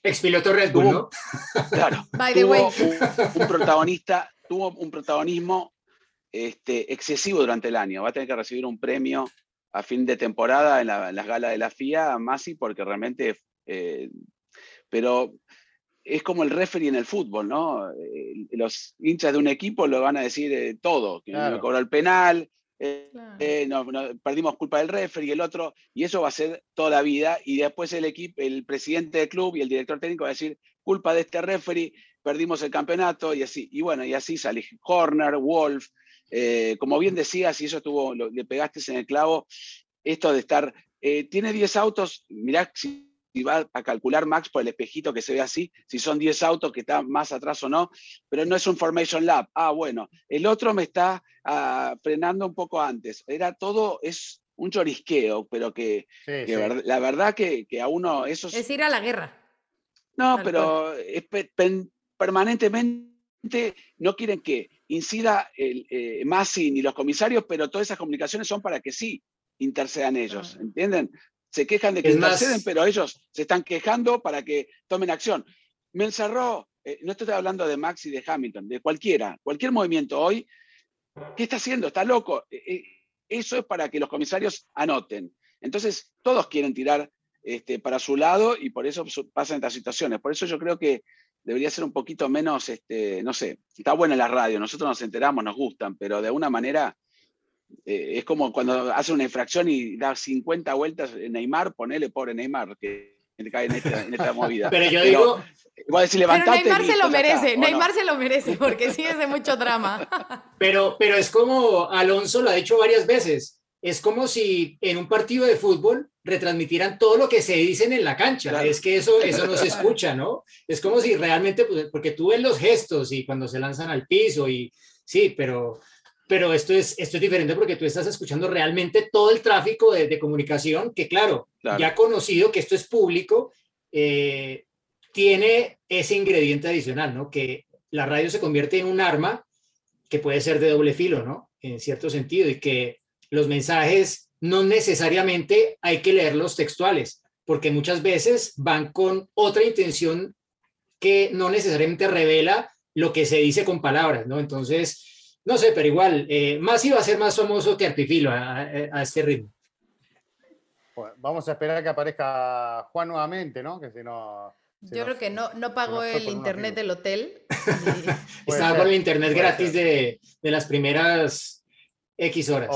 C: Expiloto Red Bull, ¿no?
E: Claro, tuvo un, protagonista, tuvo un protagonismo este, excesivo durante el año, va a tener que recibir un premio a fin de temporada en, las galas de la FIA, Masi, porque realmente... Eh, pero es como el referee en el fútbol, ¿no? Eh, los hinchas de un equipo lo van a decir eh, todo, que no cobró el penal, eh, perdimos culpa del referee y el otro, y eso va a ser toda la vida, y después el equipo, el presidente del club y el director técnico va a decir, culpa de este referee, perdimos el campeonato, y así, y bueno, y así sale Horner, Wolf, como bien decías, y eso estuvo, le pegaste en el clavo, esto de estar, tiene 10 autos, mirá si si va a calcular Max por el espejito que se ve así, si son 10 autos que están más atrás o no, pero no es un Formation Lab. Ah, bueno, el otro me está ah, frenando un poco antes. Era todo, es un chorisqueo, pero que, la verdad que, a uno eso
B: es... ir a la guerra.
E: No, pero permanentemente no quieren que incida el, eh, Massi ni los comisarios, pero todas esas comunicaciones son para que sí intercedan ellos, ¿entienden? Se quejan de que interceden, pero ellos se están quejando para que tomen acción. Me encerró, eh, no estoy hablando de Max y de Hamilton, de cualquiera, cualquier movimiento hoy, ¿qué está haciendo? ¿Está loco? Eh, eh, eso es para que los comisarios anoten. Entonces, todos quieren tirar este, para su lado y por eso pasan estas situaciones. Por eso yo creo que debería ser un poquito menos, este, no sé, está buena la radio, nosotros nos enteramos, nos gustan, pero de alguna manera eh, es como cuando hace una infracción y da 50 vueltas Neymar, ponele pobre Neymar, que cae en esta, movida.
C: Pero yo digo.
B: Pero Neymar se lo merece, Neymar se lo merece, porque sí es de mucho drama.
C: Pero, pero es como Alonso lo ha dicho varias veces. Es como si en un partido de fútbol retransmitieran todo lo que se dicen en la cancha. Es que eso, eso no se escucha, ¿no? Es como si realmente, pues, porque tú ves los gestos y cuando se lanzan al piso y sí, pero pero esto es, esto es diferente porque tú estás escuchando realmente todo el tráfico de, comunicación, que claro, ya conocido que esto es público, eh, tiene ese ingrediente adicional, ¿no? Que la radio se convierte en un arma que puede ser de doble filo, ¿no? En cierto sentido, y que los mensajes no necesariamente hay que leerlos textuales, porque muchas veces van con otra intención que no necesariamente revela lo que se dice con palabras, ¿no? Entonces, no sé, pero igual, eh, más iba a ser más famoso que Artifilo a, a, este ritmo.
A: vamos a esperar que aparezca Juan nuevamente, ¿no? Que si no...
B: Yo creo que no, no pagó el internet del hotel.
C: Estaba con el internet gratis de, de, las primeras X horas.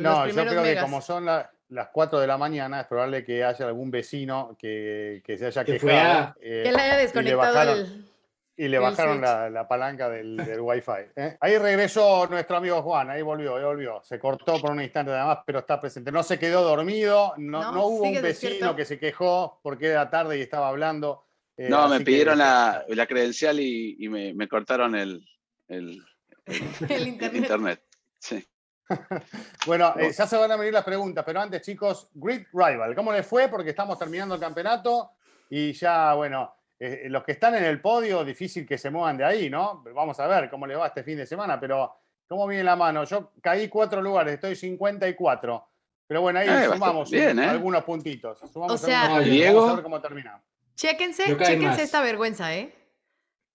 A: no, yo creo que como son las 4 de la mañana, es probable que haya algún vecino que, que se haya quejado.
B: Eh, que le haya desconectado el
A: y le bajaron la, palanca del, del Wi-Fi. ¿eh? Ahí regresó nuestro amigo Juan, ahí volvió, ahí volvió. Se cortó por un instante nada más, pero está presente. No se quedó dormido, no, no, hubo un vecino que se quejó porque era tarde y estaba hablando.
E: Eh, no, me pidieron la, la, credencial y, y me, me, cortaron el, el,
B: el internet.
E: Sí.
A: bueno, eh, ya se van a venir las preguntas, pero antes, chicos, Great Rival, ¿cómo les fue? Porque estamos terminando el campeonato y ya, bueno, eh, los que están en el podio, difícil que se muevan de ahí, ¿no? Vamos a ver cómo le va este fin de semana, pero ¿cómo viene la mano? Yo caí cuatro lugares, estoy 54. Pero bueno, ahí eh, sumamos ¿eh? algunos puntitos.
B: o sea,
A: vamos a ver cómo termina.
B: Chéquense, chéquense esta vergüenza, ¿eh?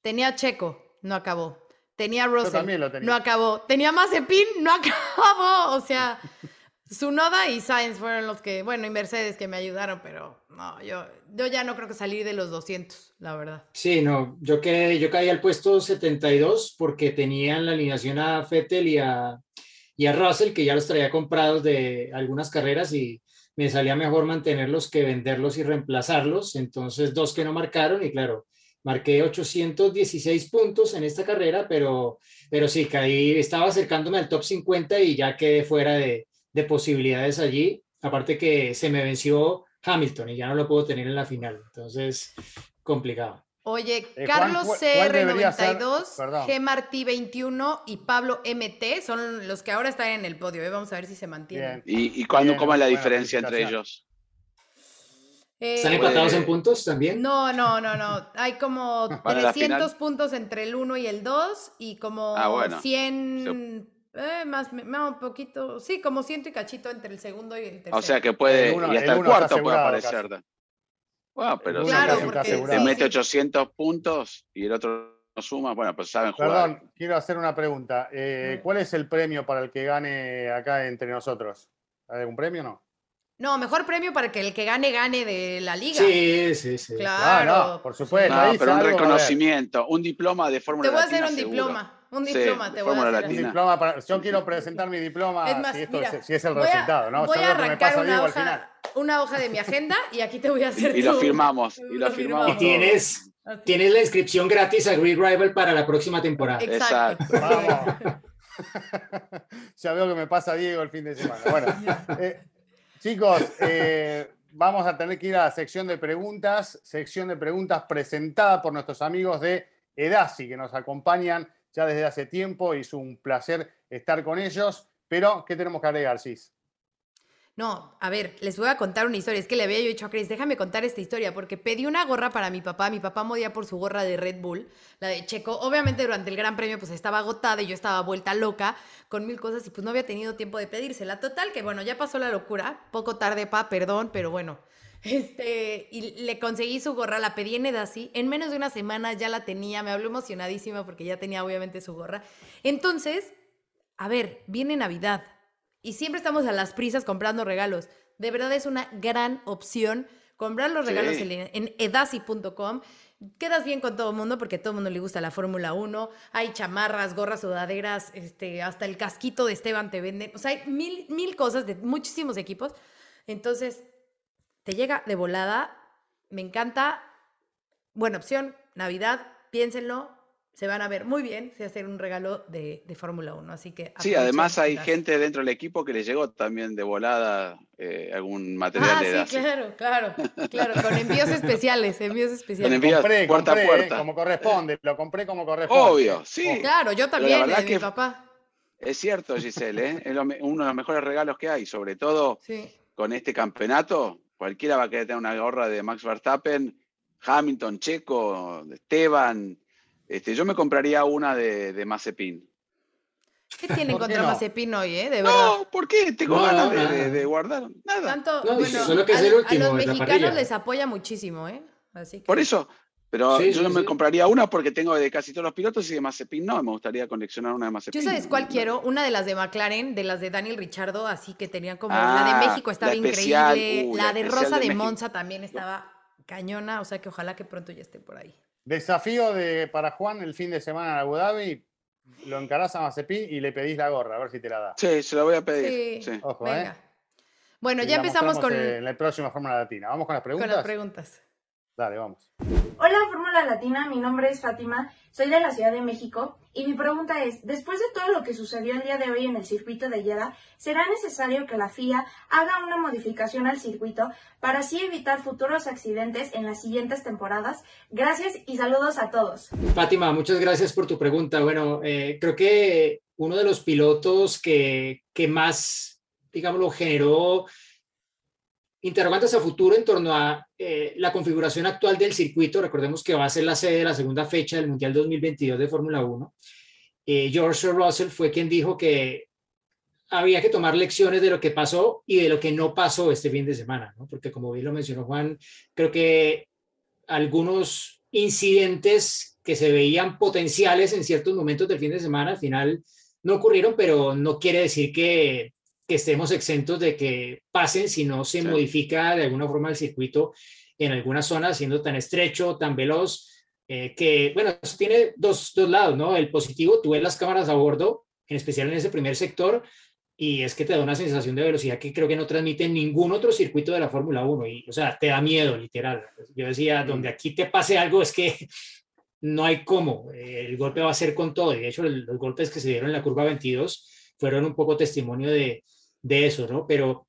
B: Tenía Checo, no acabó. Tenía Russell, no acabó. Tenía Mazepin, no acabó. O sea, Sunoda y Sainz fueron los que, bueno, y Mercedes que me ayudaron, pero no, yo, yo ya no creo que salir de los 200, la verdad.
C: Sí, no, yo, quedé, yo caí al puesto 72 porque tenían la alineación a Fettel y a, y a Russell, que ya los traía comprados de algunas carreras y me salía mejor mantenerlos que venderlos y reemplazarlos. Entonces, dos que no marcaron y claro, marqué 816 puntos en esta carrera, pero, pero sí, caí, estaba acercándome al top 50 y ya quedé fuera de de posibilidades allí. Aparte que se me venció Hamilton y ya no lo puedo tener en la final. Entonces, complicado.
B: Oye, eh, Carlos CR92, G Martí 21 y Pablo MT son los que ahora están en el podio. ¿eh? Vamos a ver si se mantienen.
E: ¿Y, y cuándo, cómo es la diferencia entre ellos?
C: ¿Están empatados en puntos también?
B: No, no, no, no. Hay como 300 puntos entre el 1 y el 2 y como 100 ah, eh, más, un poquito, sí, como ciento y cachito entre el segundo y el tercero.
E: O sea que puede, y hasta el, cuarto puede aparecer. Bueno, pero te mete 800 puntos y el otro no suma, bueno, pues saben jugar. Perdón,
A: quiero hacer una pregunta. Eh, ¿Cuál es el premio para el que gane acá entre nosotros? ¿Hay algún premio o no?
B: No, mejor premio para que el que gane, gane de la liga.
C: Sí, sí, sí.
B: Claro.
A: Ah, por supuesto.
E: No, pero un reconocimiento, un diploma de Fórmula
B: Te voy a hacer un diploma. Un diploma te voy a hacer. Un
A: diploma yo quiero presentar mi diploma si, si, es el resultado, ¿no?
B: Voy a arrancar una hoja, una hoja de mi agenda y aquí te voy a hacer
E: Y lo firmamos. Y lo firmamos.
C: Y tienes, tienes la inscripción gratis a Great Rival para la próxima temporada.
B: Exacto.
A: Vamos. ya veo que me pasa Diego el fin de semana. Bueno, eh, chicos, eh, vamos a tener que ir a la sección de preguntas, sección de preguntas presentada por nuestros amigos de Edasi, que nos acompañan ya desde hace tiempo y es un placer estar con ellos. Pero, ¿qué tenemos que agregar, Cis?
B: No, a ver, les voy a contar una historia. Es que le había yo dicho a Chris, déjame contar esta historia, porque pedí una gorra para mi papá. Mi papá modía por su gorra de Red Bull, la de Checo. Obviamente durante el Gran Premio pues estaba agotada y yo estaba vuelta loca con mil cosas y pues no había tenido tiempo de pedírsela. Total, que bueno, ya pasó la locura. Poco tarde, pa, perdón, pero bueno. Este, y le conseguí su gorra, la pedí en Edasi. En menos de una semana ya la tenía, me habló emocionadísima porque ya tenía obviamente su gorra. Entonces, a ver, viene Navidad y siempre estamos a las prisas comprando regalos. De verdad es una gran opción comprar los regalos en, edasi.com. Quedas bien con todo el mundo porque a todo el mundo le gusta la Fórmula 1. Hay chamarras, gorras, sudaderas, este, hasta el casquito de Esteban te venden. O sea, hay mil, mil cosas de muchísimos equipos. Entonces, te llega de volada, me encanta, buena opción, Navidad, piénsenlo, se van a ver muy bien si hacen un regalo de, Fórmula 1. Así que.
E: Sí, además hay gente dentro del equipo que le llegó también de volada eh, algún material
B: ah,
E: de edad.
B: Sí, claro, claro, claro, con envíos especiales, envíos especiales.
A: Con envíos compré, puerta a puerta. como corresponde, lo compré como corresponde.
E: Obvio, sí.
B: Claro, yo también, de mi papá.
E: Es cierto, Giselle, ¿eh? es uno de los mejores regalos que hay, sobre todo con este campeonato. Cualquiera va a querer tener una gorra de Max Verstappen, Hamilton, Checo, Esteban. Este, yo me compraría una de, de Mazepin.
B: ¿Qué tienen contra Mazepin hoy, eh? De
E: verdad. No, ¿por qué? Tengo ganas de, guardar. Nada.
B: Tanto, bueno, que a, los mexicanos les apoya muchísimo, ¿eh?
E: Así Por eso, pero yo no me compraría una porque tengo de casi todos los pilotos y de Mazepin no, me gustaría coleccionar una de Mazepin.
B: Yo sabes cuál quiero, una de las de McLaren, de las de Daniel Richardo, así que tenían como la de ah, México estaba increíble, uh, la, de Rosa de, Monza también estaba cañona, o sea que ojalá que pronto ya esté por ahí.
A: Desafío de para Juan el fin de semana en Abu Dhabi, lo encarás a Mazepin y le pedís la gorra, a ver si te la da.
E: Sí, se la voy a pedir. Sí.
B: Ojo, ¿eh? Bueno, ya empezamos con.
A: En la próxima Fórmula Latina. Vamos con las preguntas.
B: Con las preguntas.
A: Dale, vamos.
F: Hola Fórmula Latina, mi nombre es Fátima, soy de la Ciudad de México y mi pregunta es, después de todo lo que sucedió el día de hoy en el circuito de Jeddah, ¿será necesario que la FIA haga una modificación al circuito para así evitar futuros accidentes en las siguientes temporadas? Gracias y saludos a todos.
C: Fátima, muchas gracias por tu pregunta. Bueno, eh, creo que uno de los pilotos que, que más, digamos, generó interrogantes a futuro en torno a eh, la configuración actual del circuito. Recordemos que va a ser la sede de la segunda fecha del Mundial 2022 de Fórmula 1. Eh, George Russell fue quien dijo que había que tomar lecciones de lo que pasó y de lo que no pasó este fin de semana, porque como bien lo mencionó Juan, creo que algunos incidentes que se veían potenciales en ciertos momentos del fin de semana al final no ocurrieron, pero no quiere decir que estemos exentos de que pasen si no se modifica de alguna forma el circuito en alguna zona, siendo tan estrecho, tan veloz, eh, que, bueno, eso tiene dos, dos, lados, ¿no? El positivo, tú ves las cámaras a bordo, en especial en ese primer sector, y es que te da una sensación de velocidad que creo que no transmite ningún otro circuito de la Fórmula 1, y, o sea, te da miedo, literal. Yo decía, donde aquí te pase algo es que no hay cómo, el golpe va a ser con todo, y de hecho los golpes que se dieron en la curva 22 fueron un poco testimonio de, de eso, ¿no? Pero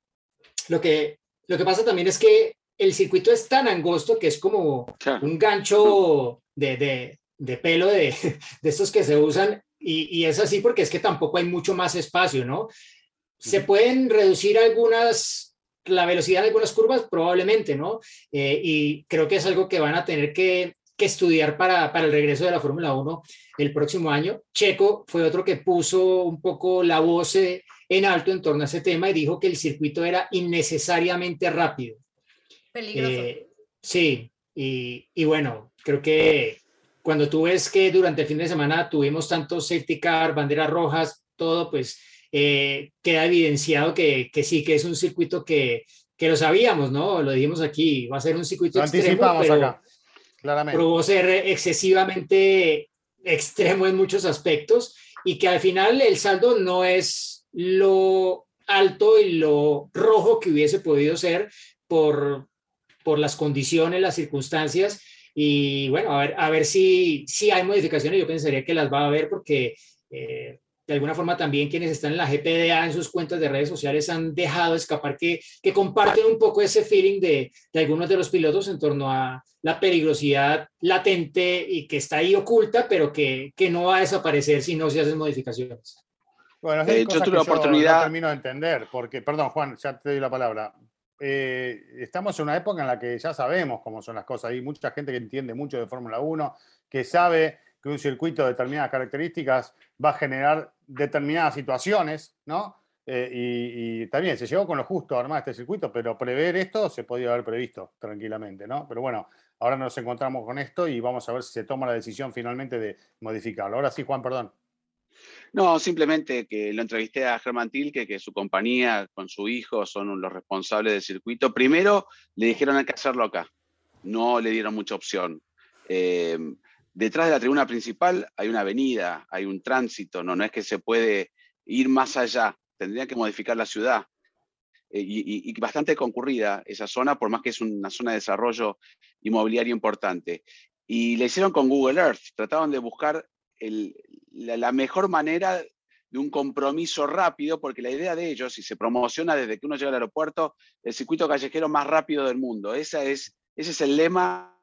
C: lo que, lo que pasa también es que el circuito es tan angosto que es como un gancho de, pelo de, estos que se usan y, es así porque es que tampoco hay mucho más espacio, ¿no? Se pueden reducir algunas, la velocidad de algunas curvas, probablemente, ¿no? Eh, y creo que es algo que van a tener que, estudiar para, para el regreso de la Fórmula 1 el próximo año. Checo fue otro que puso un poco la voz eh, en alto en torno a ese tema y dijo que el circuito era innecesariamente rápido.
B: Peligroso. Eh,
C: sí, y, bueno, creo que cuando tú ves que durante el fin de semana tuvimos tantos safety car, banderas rojas, todo, pues eh, queda evidenciado que, que, sí, que es un circuito que, que, lo sabíamos, ¿no? Lo dijimos aquí, va a ser un circuito
A: lo extremo, pero acá, claramente.
C: probó ser excesivamente extremo en muchos aspectos y que al final el saldo no es lo alto y lo rojo que hubiese podido ser por, por las condiciones, las circunstancias. Y bueno, a ver, a ver si, si hay modificaciones. Yo pensaría que las va a haber porque eh, de alguna forma también quienes están en la GPDA en sus cuentas de redes sociales han dejado escapar que, que comparten un poco ese feeling de, de, algunos de los pilotos en torno a la peligrosidad latente y que está ahí oculta, pero que, que no va a desaparecer si no se hacen modificaciones.
A: Bueno, es yo tuve la oportunidad. no termino de entender, porque, perdón, Juan, ya te doy la palabra. Eh, estamos en una época en la que ya sabemos cómo son las cosas. Hay mucha gente que entiende mucho de Fórmula 1, que sabe que un circuito de determinadas características va a generar determinadas situaciones, ¿no? Eh, y, también se llegó con lo justo a armar este circuito, pero prever esto se podía haber previsto tranquilamente, ¿no? Pero bueno, ahora nos encontramos con esto y vamos a ver si se toma la decisión finalmente de modificarlo. Ahora sí, Juan, perdón.
E: No, simplemente que lo entrevisté a Germán Tilke, que su compañía con su hijo son los responsables del circuito. Primero le dijeron hay que hacerlo acá, no le dieron mucha opción. Em, detrás de la tribuna principal hay una avenida, hay un tránsito, no, no es que se puede ir más allá, tendría que modificar la ciudad. Eh, y, y, bastante concurrida esa zona, por más que es una zona de desarrollo inmobiliario importante. Y le hicieron con Google Earth, trataban de buscar la, mejor manera de un compromiso rápido, porque la idea de ellos, si se promociona desde que uno llega al aeropuerto, el circuito callejero más rápido del mundo. Esa es, ese es el lema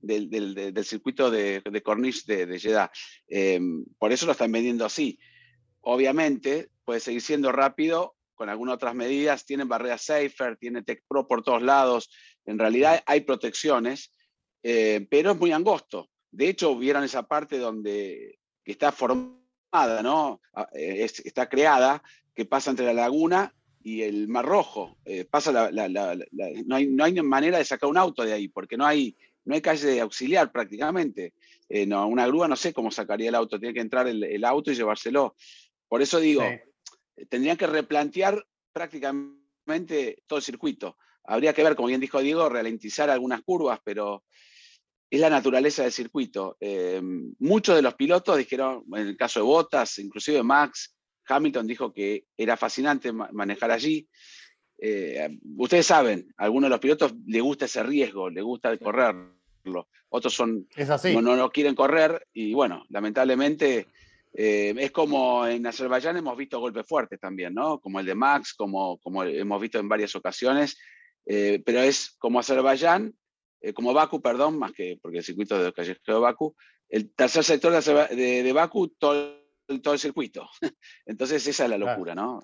E: del, circuito de, de Corniche de, de Jeddah. Em, por eso lo están vendiendo así. obviamente puede seguir siendo rápido con algunas otras medidas, tienen barreras safer, tiene Tech Pro por todos lados, en realidad hay protecciones, eh, pero es muy angosto. De hecho, vieron esa parte donde está formada, ¿no? Ah, eh, está creada, que pasa entre la laguna y el Mar Rojo. Eh, pasa no, hay, no, hay, manera de sacar un auto de ahí, porque no hay, no hay calle auxiliar prácticamente. no, una grúa no sé cómo sacaría el auto, tiene que entrar el, auto y llevárselo. Por eso digo, tendrían que replantear prácticamente todo el circuito. Habría que ver, como bien dijo Diego, ralentizar algunas curvas, pero es la naturaleza del circuito. Eh, muchos de los pilotos dijeron, en el caso de Bottas, inclusive Max, Hamilton dijo que era fascinante manejar allí. Eh, ustedes saben, a algunos de los pilotos le gusta ese riesgo, le gusta correrlo. Otros son, No, no lo quieren correr y bueno, lamentablemente eh, es como en Azerbaiyán hemos visto golpes fuertes también, ¿no? Como el de Max, como, como hemos visto en varias ocasiones, pero es como Azerbaiyán, eh, como Baku, perdón, más que porque el circuito de callejero de Baku, el tercer sector de, de, Baku, todo, todo, el circuito. Entonces esa es la locura, ¿no?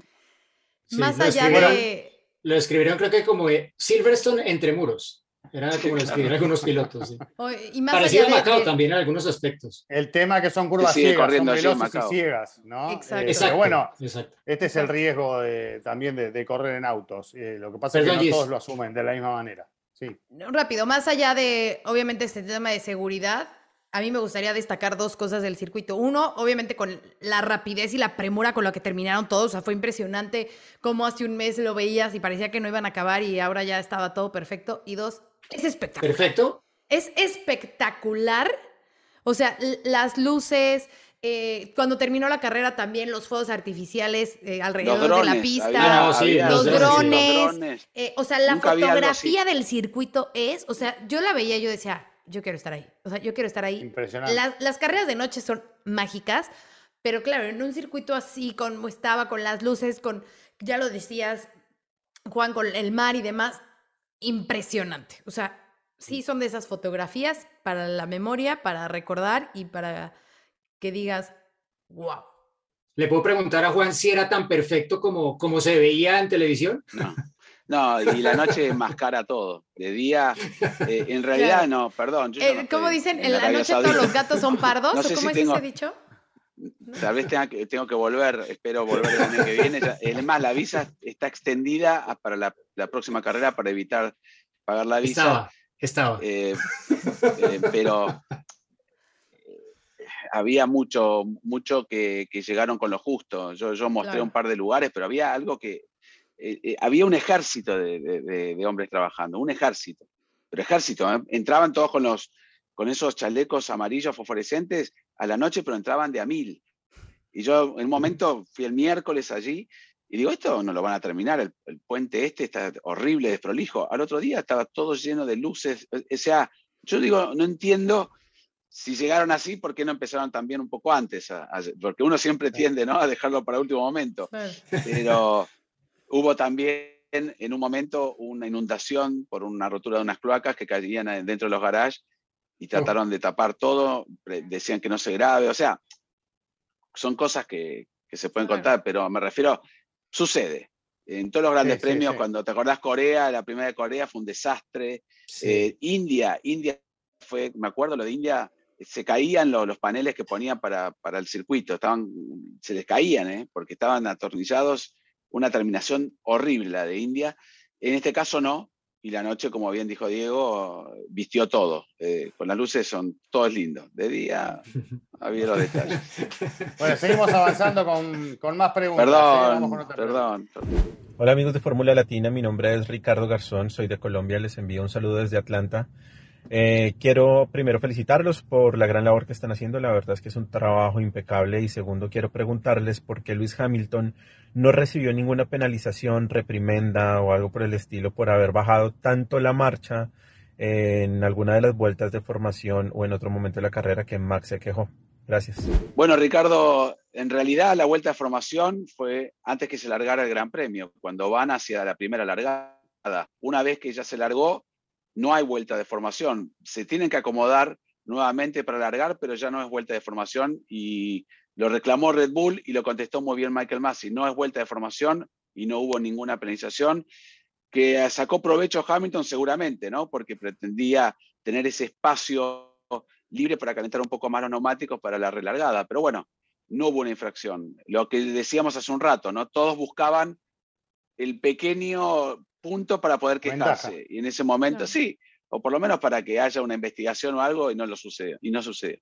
B: más allá de...
C: Lo escribieron creo que como Silverstone entre muros. Era como lo escribían algunos pilotos. Sí. y más Parecido a Macao también en algunos aspectos.
A: El tema que son curvas ciegas, son veloces y ciegas, ¿no? Exacto. Eh, bueno, este es el riesgo también de, correr en autos. Eh, lo que pasa es que no todos lo asumen de la misma manera. Sí.
B: Rápido, más allá de, obviamente, este tema de seguridad, a mí me gustaría destacar dos cosas del circuito. Uno, obviamente con la rapidez y la premura con la que terminaron todos. O sea, fue impresionante cómo hace un mes lo veías y parecía que no iban a acabar y ahora ya estaba todo perfecto. Y dos, es espectacular.
C: Perfecto.
B: Es espectacular. O sea, las luces, eh, cuando terminó la carrera también los fuegos artificiales eh, alrededor de la pista, los, drones, eh, o sea, la fotografía del circuito es, o sea, yo la veía y yo decía, yo quiero estar ahí, o sea, yo quiero estar ahí.
A: Impresionante.
B: las carreras de noche son mágicas, pero claro, en un circuito así, como estaba, con las luces, con, ya lo decías, Juan, con el mar y demás, impresionante. O sea, sí son de esas fotografías para la memoria, para recordar y para que digas, wow.
C: ¿Le puedo preguntar a Juan si era tan perfecto como, como se veía en televisión?
E: No. No, y la noche mascara todo. De día, eh, en realidad no, perdón.
B: Eh, ¿Cómo dicen? En, la, noche todos los gatos son pardos. ¿O cómo es ese dicho?
E: Tal vez tenga que, tengo que volver, espero volver el año que viene. Además, la visa está extendida para la, próxima carrera para evitar pagar la
C: visa. Estaba, estaba.
E: Eh, eh, pero había mucho, mucho que, llegaron con lo justo. Yo, yo mostré un par de lugares, pero había algo que... había un ejército de, de, hombres trabajando, un ejército. Pero ejército, entraban todos con los con esos chalecos amarillos fosforescentes a la noche, pero entraban de a mil. Y yo en un momento fui el miércoles allí y digo, esto no lo van a terminar, el, puente este está horrible, desprolijo. Al otro día estaba todo lleno de luces. O sea, yo digo, no entiendo si llegaron así, ¿por qué no empezaron también un poco antes? porque uno siempre tiende ¿no? a dejarlo para último momento. Pero hubo también en un momento una inundación por una rotura de unas cloacas que caían dentro de los garages y trataron de tapar todo, decían que no se grabe, o sea, son cosas que, se pueden contar, pero me refiero, sucede. En todos los grandes premios, cuando te acordás Corea, la primera de Corea fue un desastre. Eh, India, India fue, me acuerdo lo de India, se caían los, paneles que ponían para, para, el circuito, estaban, se les caían, ¿eh? porque estaban atornillados, una terminación horrible la de India. En este caso no, y la noche, como bien dijo Diego, vistió todo. Eh, con las luces son todos lindos. De día había los detalles.
A: Bueno, seguimos avanzando con, más preguntas.
E: Perdón, perdón.
G: Hola amigos de Fórmula Latina, mi nombre es Ricardo Garzón, soy de Colombia, les envío un saludo desde Atlanta. Eh, quiero primero felicitarlos por la gran labor que están haciendo, la verdad es que es un trabajo impecable y segundo quiero preguntarles por qué Luis Hamilton no recibió ninguna penalización, reprimenda o algo por el estilo por haber bajado tanto la marcha en alguna de las vueltas de formación o en otro momento de la carrera que Max se quejó. Gracias.
E: Bueno, Ricardo, en realidad la vuelta de formación fue antes que se largara el Gran Premio, cuando van hacia la primera largada. Una vez que ya se largó, no hay vuelta de formación. Se tienen que acomodar nuevamente para alargar, pero ya no es vuelta de formación y Lo reclamó Red Bull y lo contestó muy bien Michael Massey. No es vuelta de formación y no hubo ninguna penalización que sacó provecho Hamilton seguramente, ¿no? Porque pretendía tener ese espacio libre para calentar un poco más los neumáticos para la relargada. Pero bueno, no hubo una infracción. Lo que decíamos hace un rato, ¿no? Todos buscaban el pequeño punto para poder quejarse. Y en ese momento sí, o por lo menos para que haya una investigación o algo y no lo sucedió. Y no sucedió.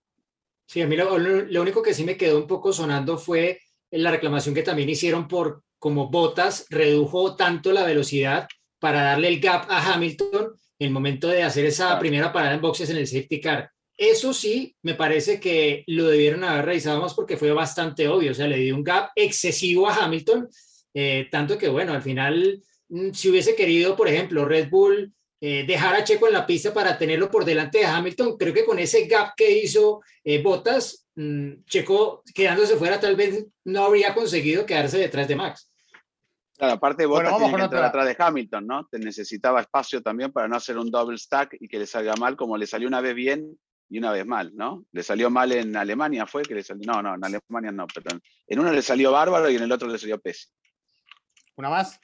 C: Sí, a mí lo, único que sí me quedó un poco sonando fue la reclamación que también hicieron por como Botas redujo tanto la velocidad para darle el gap a Hamilton en el momento de hacer esa primera parada en boxes en el safety car. Eso sí, me parece que lo debieron haber revisado más porque fue bastante obvio, o sea, le dio un gap excesivo a Hamilton, eh, tanto que, bueno, al final, si hubiese querido, por ejemplo, Red Bull eh, dejar a Checo en la pista para tenerlo por delante de Hamilton, creo que con ese gap que hizo eh, Bottas, mm, Checo quedándose fuera tal vez no habría conseguido quedarse detrás de Max.
E: Claro, aparte Bottas bueno, tiene que entrar atrás de Hamilton, ¿no? Te necesitaba espacio también para no hacer un double stack y que le salga mal, como le salió una vez bien y una vez mal, ¿no? Le salió mal en Alemania, fue que le salió, no, no, en Alemania no, perdón. En uno le salió bárbaro y en el otro le salió pésimo.
A: ¿Una más?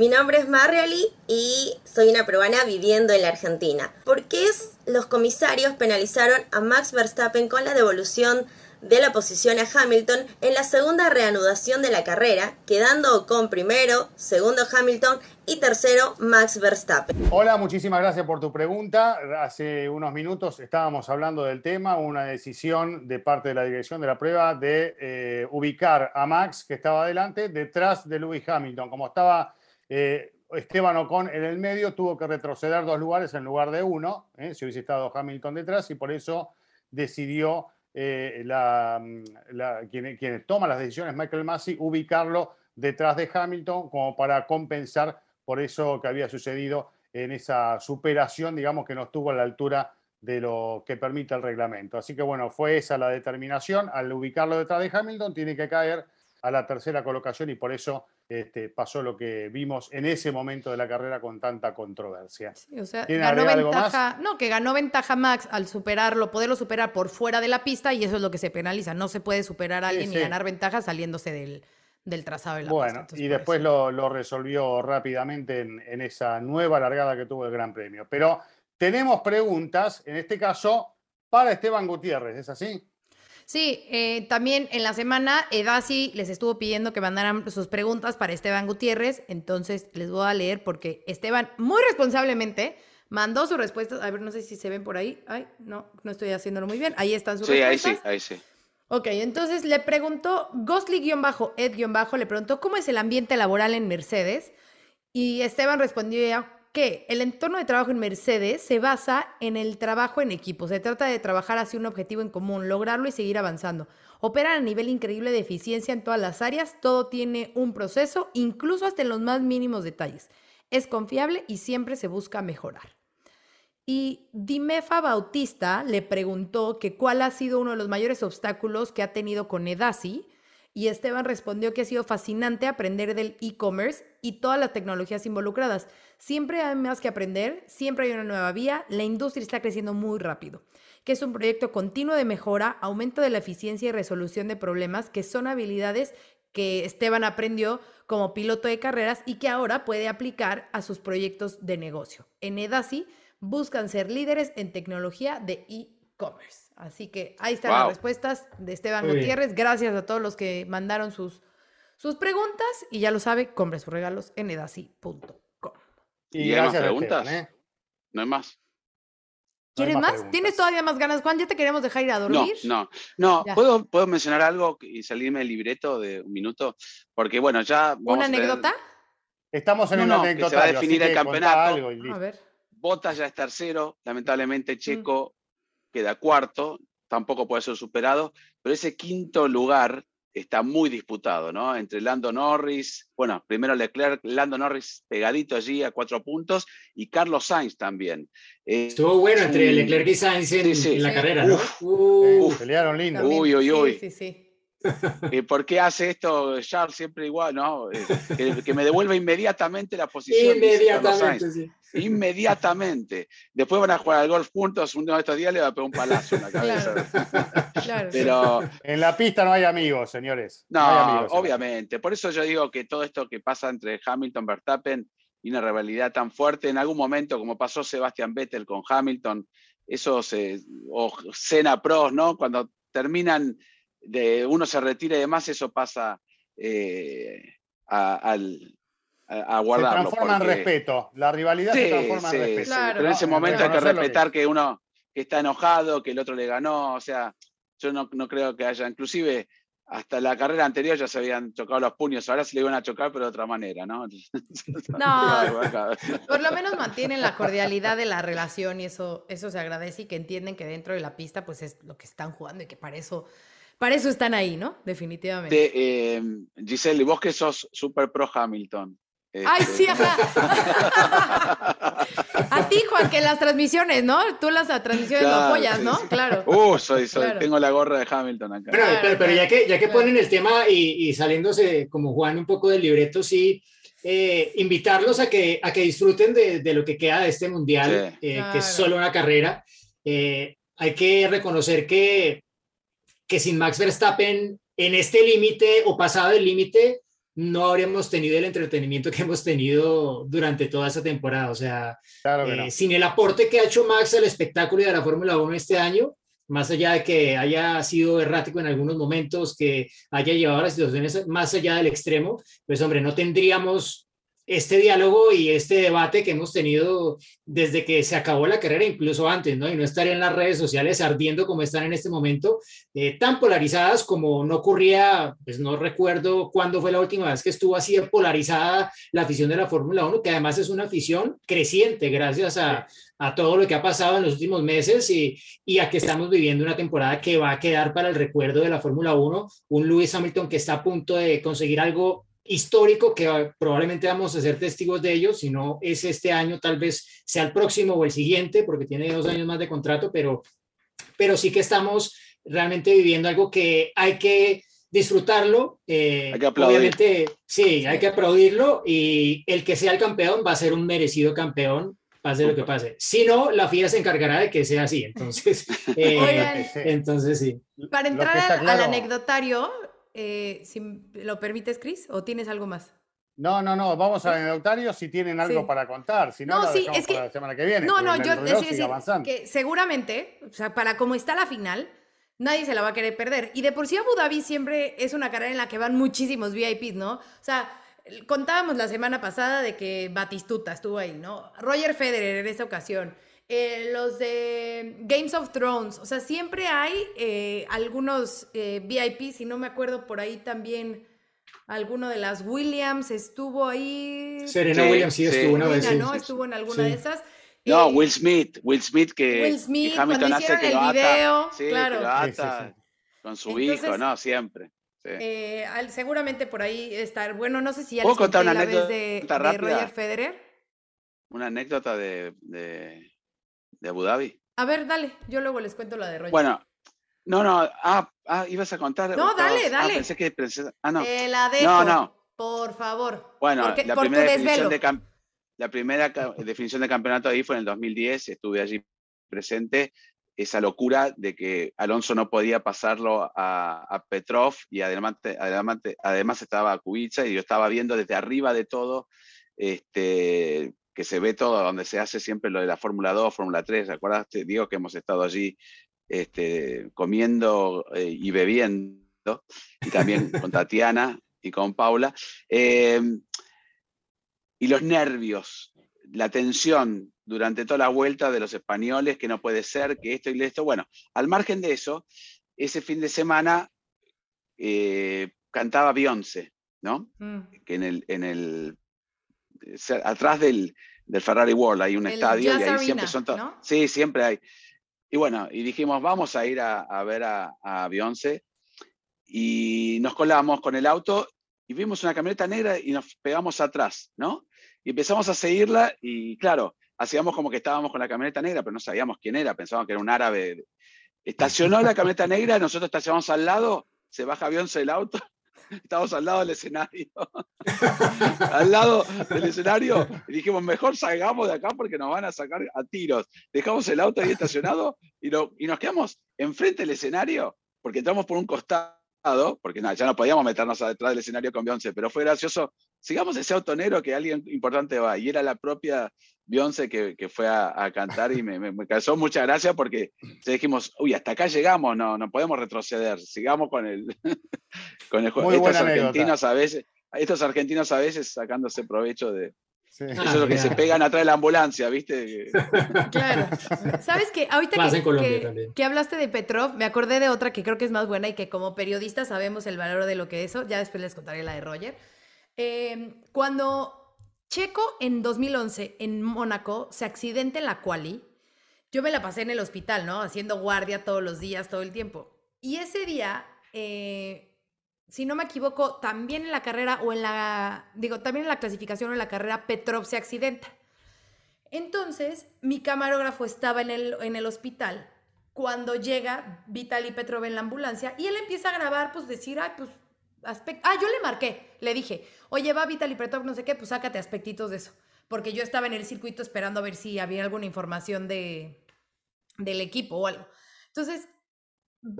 H: Mi nombre es Marrioli y soy una peruana viviendo en la Argentina. ¿Por qué los comisarios penalizaron a Max Verstappen con la devolución de la posición a Hamilton en la segunda reanudación de la carrera, quedando con primero, segundo Hamilton y tercero Max Verstappen.
A: Hola, muchísimas gracias por tu pregunta. Hace unos minutos estábamos hablando del tema, una decisión de parte de la dirección de la prueba de eh, ubicar a Max, que estaba adelante, detrás de Lewis Hamilton. Como estaba eh, Esteban Ocon en el medio, tuvo que retroceder dos lugares en lugar de uno, eh, si hubiese estado Hamilton detrás, y por eso decidió la, la, quien, toma las decisiones, Michael Massey, ubicarlo detrás de Hamilton como para compensar por eso que había sucedido en esa superación, digamos, que no estuvo a la altura de lo que permite el reglamento. Así que bueno, fue esa la determinación. Al ubicarlo detrás de Hamilton, tiene que caer a la tercera colocación y por eso este, pasó lo que vimos en ese momento de la carrera con tanta controversia.
B: o sea, ganó ventaja, no, que ganó ventaja Max al superarlo, poderlo superar por fuera de la pista y eso es lo que se penaliza. No se puede superar a alguien y ganar ventaja saliéndose del, del trazado de la
A: bueno, y después lo, resolvió rápidamente en, en esa nueva largada que tuvo el Gran Premio. Pero tenemos preguntas, en este caso, para Esteban Gutiérrez, ¿es así?
B: Sí, eh, también en la semana Edasi les estuvo pidiendo que mandaran sus preguntas para Esteban Gutiérrez, entonces les voy a leer porque Esteban muy responsablemente mandó sus respuestas. A ver, no sé si se ven por ahí. Ay, no, no estoy haciéndolo muy bien. Ahí están sus respuestas.
E: Sí, ahí sí, ahí sí.
B: Ok, entonces le preguntó, Ghostly-Ed- le preguntó cómo es el ambiente laboral en Mercedes y Esteban respondió que el entorno de trabajo en Mercedes se basa en el trabajo en equipo. Se trata de trabajar hacia un objetivo en común, lograrlo y seguir avanzando. Operan a nivel increíble de eficiencia en todas las áreas, todo tiene un proceso, incluso hasta en los más mínimos detalles. Es confiable y siempre se busca mejorar. Y Dimefa Bautista le preguntó que cuál ha sido uno de los mayores obstáculos que ha tenido con Edasi y Esteban respondió que ha sido fascinante aprender del e-commerce y todas las tecnologías involucradas. Siempre hay más que aprender, siempre hay una nueva vía, la industria está creciendo muy rápido, que es un proyecto continuo de mejora, aumento de la eficiencia y resolución de problemas, que son habilidades que Esteban aprendió como piloto de carreras y que ahora puede aplicar a sus proyectos de negocio. En Edasi buscan ser líderes en tecnología de e-commerce. Así que ahí están las respuestas de Esteban Gutiérrez. Gracias a todos los que mandaron sus, sus preguntas y ya lo sabe, compre sus regalos en edasi.com.
E: Y, hay más preguntas. ¿eh? No hay más.
B: ¿Quieres más? ¿Tienes todavía más ganas, Juan? ¿Ya te queremos dejar ir a dormir?
E: No, no, no. ¿Puedo, ¿Puedo mencionar algo y salirme del libreto de un minuto? Porque bueno, ya...
B: ¿Una anécdota?
A: Estamos en una anécdota.
E: Se va a definir el campeonato. a ver. Botas ya es tercero, lamentablemente mm. Checo queda cuarto, tampoco puede ser superado, pero ese quinto lugar está muy disputado, ¿no? Entre Lando Norris, bueno, primero Leclerc, Lando Norris pegadito allí a cuatro puntos y Carlos Sainz también.
C: Eh, Estuvo bueno entre Leclerc y Sainz en, la carrera, ¿no?
A: pelearon lindo.
E: Uy, uy, uy. Sí, ¿Por qué hace esto Charles siempre igual? No, que, me devuelva inmediatamente la posición.
C: Inmediatamente, sí.
E: Inmediatamente. Después van a jugar al golf juntos, uno de estos días le va a pegar un palazo en la cabeza. Pero,
A: en la pista no hay amigos, señores.
E: No, obviamente. Por eso yo digo que todo esto que pasa entre Hamilton y Verstappen y una rivalidad tan fuerte, en algún momento, como pasó Sebastian Vettel con Hamilton, eso se, o Senna Pros, ¿no? Cuando terminan de uno se retira y demás, eso pasa eh, a, al, a, guardarlo.
A: Se transforma en respeto, la rivalidad se transforma en respeto.
E: pero en ese momento hay que respetar que, uno está enojado, que el otro le ganó, o sea, yo no, no creo que haya, inclusive hasta la carrera anterior ya se habían chocado los puños, ahora se le iban a chocar, pero de otra manera, ¿no?
B: No, por lo menos mantienen la cordialidad de la relación y eso, eso se agradece y que entienden que dentro de la pista pues es lo que están jugando y que para eso, para eso están ahí, ¿no? Definitivamente.
E: Eh, Giselle, y vos que sos súper pro Hamilton,
B: Ay, sí,
E: este,
B: ajá. A ti, Juan, que las transmisiones, ¿no? Tú las transmisiones lo apoyas, ¿no? Claro.
E: Uh, soy, soy, tengo la gorra de Hamilton acá.
C: Pero, pero, ya que, ya que ponen el tema y, saliéndose como Juan un poco del libreto, sí, eh, invitarlos a que, a que disfruten de, lo que queda de este mundial, eh, que es solo una carrera. Eh, hay que reconocer que, que sin Max Verstappen en este límite o pasado el límite, no habríamos tenido el entretenimiento que hemos tenido durante toda esa temporada. O sea, eh, sin el aporte que ha hecho Max al espectáculo y a la Fórmula 1 este año, más allá de que haya sido errático en algunos momentos, que haya llevado las situaciones más allá del extremo, pues hombre, no tendríamos este diálogo y este debate que hemos tenido desde que se acabó la carrera, incluso antes, ¿no? Y no estar en las redes sociales ardiendo como están en este momento, eh, tan polarizadas como no ocurría, pues no recuerdo cuándo fue la última vez que estuvo así polarizada la afición de la Fórmula 1, que además es una afición creciente gracias a, a todo lo que ha pasado en los últimos meses y, y, a que estamos viviendo una temporada que va a quedar para el recuerdo de la Fórmula 1, un Lewis Hamilton que está a punto de conseguir algo histórico que probablemente vamos a ser testigos de ello, si no es este año, tal vez sea el próximo o el siguiente, porque tiene dos años más de contrato, pero, pero sí que estamos realmente viviendo algo que hay que disfrutarlo. Eh, hay que obviamente, sí, hay que aplaudirlo y el que sea el campeón va a ser un merecido campeón pase lo que pase. Si no, la FIA se encargará de que sea así. Entonces, eh, entonces sí.
B: Para entrar al anecdotario, eh, si lo permites, Cris, o tienes algo más.
A: No, no, no, vamos al anecdotario si tienen algo para contar, si no, no sí, es que, la semana que viene.
B: No, no, yo decía que seguramente, o sea, para cómo está la final, nadie se la va a querer perder. Y de por sí Abu Dhabi siempre es una carrera en la que van muchísimos VIPs, ¿no? O sea, contábamos la semana pasada de que Batistuta estuvo ahí, ¿no? Roger Federer en esta ocasión. Eh, los de Games of Thrones, o sea, siempre hay eh, algunos eh, VIPs, y no me acuerdo por ahí también alguno de las Williams estuvo ahí.
C: Serena Williams sí, estuvo una vez.
B: ¿no? Estuvo en alguna de esas.
E: No, Will Smith, Will Smith que
B: Will Smith, Hamilton hace que el video, claro.
E: con su hijo, ¿no? Siempre.
B: seguramente por ahí estar. Bueno, no sé si ya les conté una la vez de, de, Roger Federer.
E: Una anécdota de, de Abu Dhabi.
B: A ver, dale, yo luego les cuento la de Roger.
E: Bueno, no, no, ah, ah ibas a contar.
B: No, dale, ah, dale.
E: pensé que, ah, no.
B: Te la dejo, no, no. Por favor.
E: Bueno, la, primera definición de la primera definición de campeonato ahí fue en el 2010, estuve allí presente, esa locura de que Alonso no podía pasarlo a, Petrov y además, además, además estaba Kubica y yo estaba viendo desde arriba de todo este, que se ve todo, donde se hace siempre lo de la Fórmula 2, Fórmula 3, ¿recuerdas? Te digo que hemos estado allí este, comiendo eh, y bebiendo, y también con Tatiana y con Paula. Em, y los nervios, la tensión durante toda la vuelta de los españoles, que no puede ser, que esto y esto. Bueno, al margen de eso, ese fin de semana eh, cantaba Beyoncé, ¿no? Mm. Que en el, en el atrás del, Ferrari World hay un estadio y ahí siempre son todos. Sí, siempre hay. Y bueno, y dijimos, vamos a ir a, ver a, a Beyoncé. Y nos colamos con el auto y vimos una camioneta negra y nos pegamos atrás, ¿no? Y empezamos a seguirla y claro, hacíamos como que estábamos con la camioneta negra, pero no sabíamos quién era, pensábamos que era un árabe. Estacionó la camioneta negra, nosotros estacionamos al lado se baja Beyoncé del auto Estamos al lado del escenario. al lado del escenario. Y dijimos, mejor salgamos de acá porque nos van a sacar a tiros. Dejamos el auto ahí estacionado y, y nos quedamos enfrente del escenario porque entramos por un costado, porque nada, ya no podíamos meternos detrás del escenario con Beyoncé, pero fue gracioso. Sigamos ese auto negro que alguien importante va. Y era la propia Beyoncé que, que fue a, cantar y me, me, causó mucha gracia porque dijimos, uy, hasta acá llegamos, no, no podemos retroceder, sigamos con el, con el juego. Estos argentinos a veces, estos argentinos a veces sacándose provecho de, Eso es lo que se pegan atrás de la ambulancia, ¿viste?
B: Claro. ¿Sabes qué? Ahorita que, que, hablaste de Petrov, me acordé de otra que creo que es más buena y que como periodistas sabemos el valor de lo que es eso. Ya después les contaré la de Roger. Eh, cuando Checo en 2011 en Mónaco se accidenta en la quali. Yo me la pasé en el hospital, ¿no? Haciendo guardia todos los días, todo el tiempo. Y ese día, eh, si no me equivoco, también en la carrera o en la, digo, también en la clasificación o en la carrera, Petrov se accidenta. Entonces, mi camarógrafo estaba en el, en el hospital cuando llega Vitaly Petrov en la ambulancia y él empieza a grabar, pues decir, ay, pues Ah, yo le marqué, le dije, oye, va Vitaly Petrov, no sé qué, pues sácate aspectitos de eso. Porque yo estaba en el circuito esperando a ver si había alguna información de, del equipo o algo. Entonces,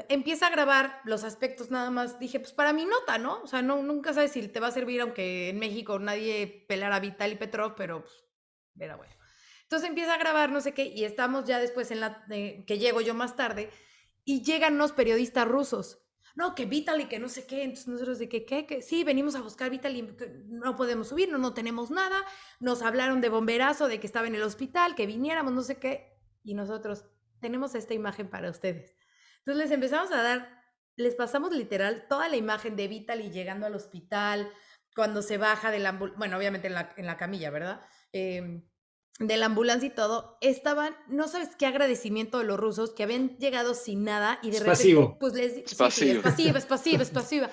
B: empieza a grabar los aspectos nada más. Dije, pues para mi nota, ¿no? O sea, no, nunca sabes si te va a servir, aunque en México nadie pelara a Vitaly Petrov, pero pues, era bueno. Entonces empieza a grabar, no sé qué, y estamos ya después en la, que llego yo más tarde, y llegan los periodistas rusos no, que Vitaly, que no sé qué. Entonces nosotros de que, ¿qué? Que sí, venimos a buscar Vitaly, no podemos subir, no, no tenemos nada. Nos hablaron de bomberazo, de que estaba en el hospital, que viniéramos, no sé qué. Y nosotros tenemos esta imagen para ustedes. Entonces les empezamos a dar, les pasamos literal toda la imagen de Vitaly llegando al hospital, cuando se baja de la bueno, obviamente en la, en la camilla, ¿verdad? Eh, de la ambulancia y todo, estaban, no sabes qué agradecimiento de los rusos que habían llegado sin nada y de repente, pues les es pasivo. es pasiva, es pasiva,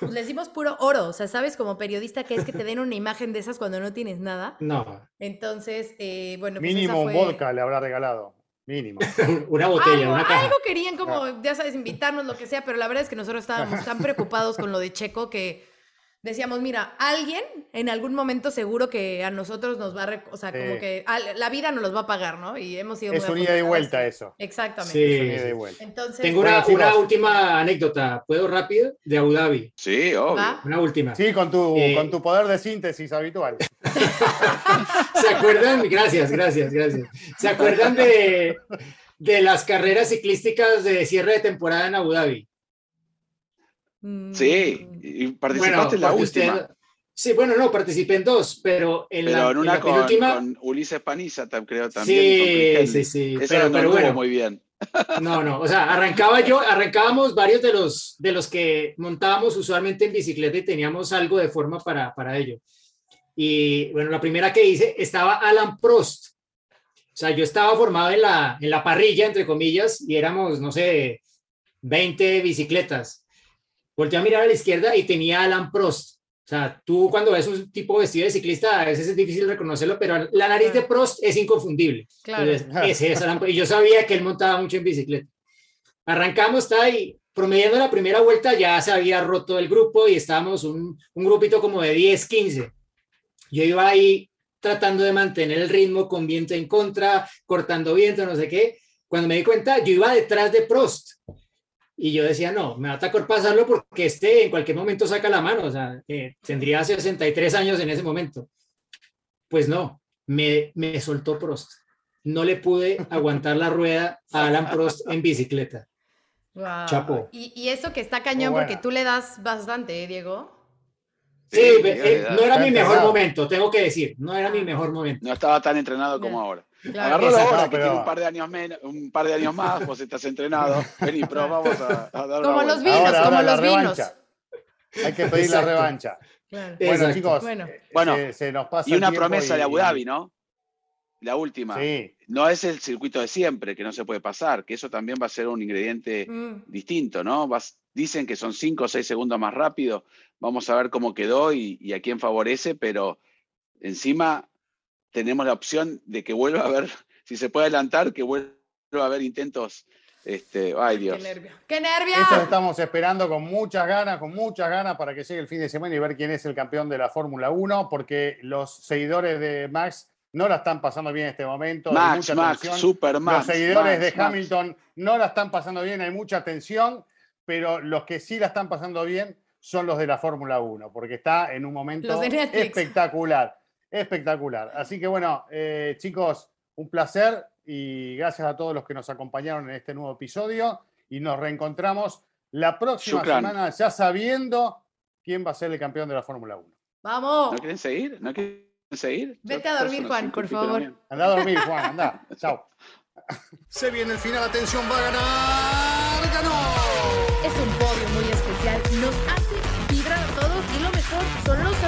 B: Pues les dimos puro oro, o sea, sabes como periodista que es que te den una imagen de esas cuando no tienes nada.
C: No.
B: Entonces, eh, bueno,
A: pues mínimo un vodka le habrá regalado. Mínimo.
C: una botella,
B: algo,
C: una caja.
B: Algo querían como, ya sabes, invitarnos, lo que sea, pero la verdad es que nosotros estábamos tan preocupados con lo de Checo que decíamos, mira, alguien en algún momento seguro que a nosotros nos va a, o sea, como que la vida nos los va a pagar, ¿no? Y hemos sido
A: Es un ida y vuelta eso.
B: Exactamente.
C: Sí. vuelta. Entonces, Tengo una, última anécdota, ¿puedo rápido? De Abu Dhabi.
E: Sí, obvio.
C: Una última.
A: Sí, con tu, eh, con tu poder de síntesis habitual.
C: ¿Se acuerdan? Gracias, gracias, gracias. ¿Se acuerdan de, de las carreras ciclísticas de cierre de temporada en Abu Dhabi?
E: Sí, mm. y participaste en la última.
C: sí, bueno, no, participé en dos, pero en la,
E: en una con, con, Ulises Paniza, creo
C: también. Sí, sí, sí.
E: pero, bueno, muy bien.
C: No, no, o sea, arrancaba yo, arrancábamos varios de los, de los que montábamos usualmente en bicicleta y teníamos algo de forma para, para ello. Y bueno, la primera que hice estaba Alan Prost. O sea, yo estaba formado en la, en la parrilla, entre comillas, y éramos, no sé, 20 bicicletas volteé a mirar a la izquierda y tenía a Alan Prost. O sea, tú cuando ves un tipo vestido de ciclista, a veces es difícil reconocerlo, pero la nariz de Prost es inconfundible. Claro. ese es Alan, y yo sabía que él montaba mucho en bicicleta. Arrancamos, está ahí, promediando la primera vuelta, ya se había roto el grupo y estábamos un, un grupito como de 10, 15. Yo iba ahí tratando de mantener el ritmo con viento en contra, cortando viento, no sé qué. Cuando me di cuenta, yo iba detrás de Prost. Y yo decía, no, me va a tocar pasarlo porque este en cualquier momento saca la mano, o sea, eh, tendría 63 años en ese momento. Pues no, me, me soltó Prost. No le pude aguantar la rueda a Alan Prost en bicicleta. Chapo.
B: Y, y, eso que está cañón porque tú le das bastante, ¿eh, Diego?
C: Sí, eh, no era mi mejor momento, tengo que decir, no era mi mejor momento.
E: No estaba tan entrenado como ahora. Agarró la hora, que tiene un par de años menos, un par de años más, vos estás entrenado. Vení, pero vamos a, dar
B: Como los vinos, como los vinos.
A: Hay que pedir la revancha. Bueno, chicos, bueno.
E: Eh, se, nos pasa y una promesa de Abu Dhabi, ¿no? La última. Sí. No es el circuito de siempre, que no se puede pasar, que eso también va a ser un ingrediente mm. distinto, ¿no? Vas, dicen que son 5 o 6 segundos más rápido. Vamos a ver cómo quedó y, y a quién favorece, pero encima tenemos la opción de que vuelva a haber, si se puede adelantar, que vuelva a haber intentos Este, ay Dios.
B: Qué nervio. ¡Qué nervio!
A: Eso estamos esperando con muchas ganas, con muchas ganas para que llegue el fin de semana y ver quién es el campeón de la Fórmula 1, porque los seguidores de Max no la están pasando bien en este momento.
E: Max, Max, super Max.
A: Los seguidores de Hamilton no la están pasando bien, hay mucha tensión, pero los que sí la están pasando bien son los de la Fórmula 1, porque está en un momento espectacular, espectacular. Así que bueno, eh, chicos, un placer y gracias a todos los que nos acompañaron en este nuevo episodio y nos reencontramos la próxima semana ya sabiendo quién va a ser el campeón de la Fórmula 1.
B: ¡Vamos!
E: ¿No quieren seguir? ¿No quieren seguir?
B: Vete a dormir, Juan, por favor.
A: Anda a dormir, Juan, anda. Chao.
I: Se viene el final, atención, va a ganar, ganó.
B: Es un podio muy especial, nos hace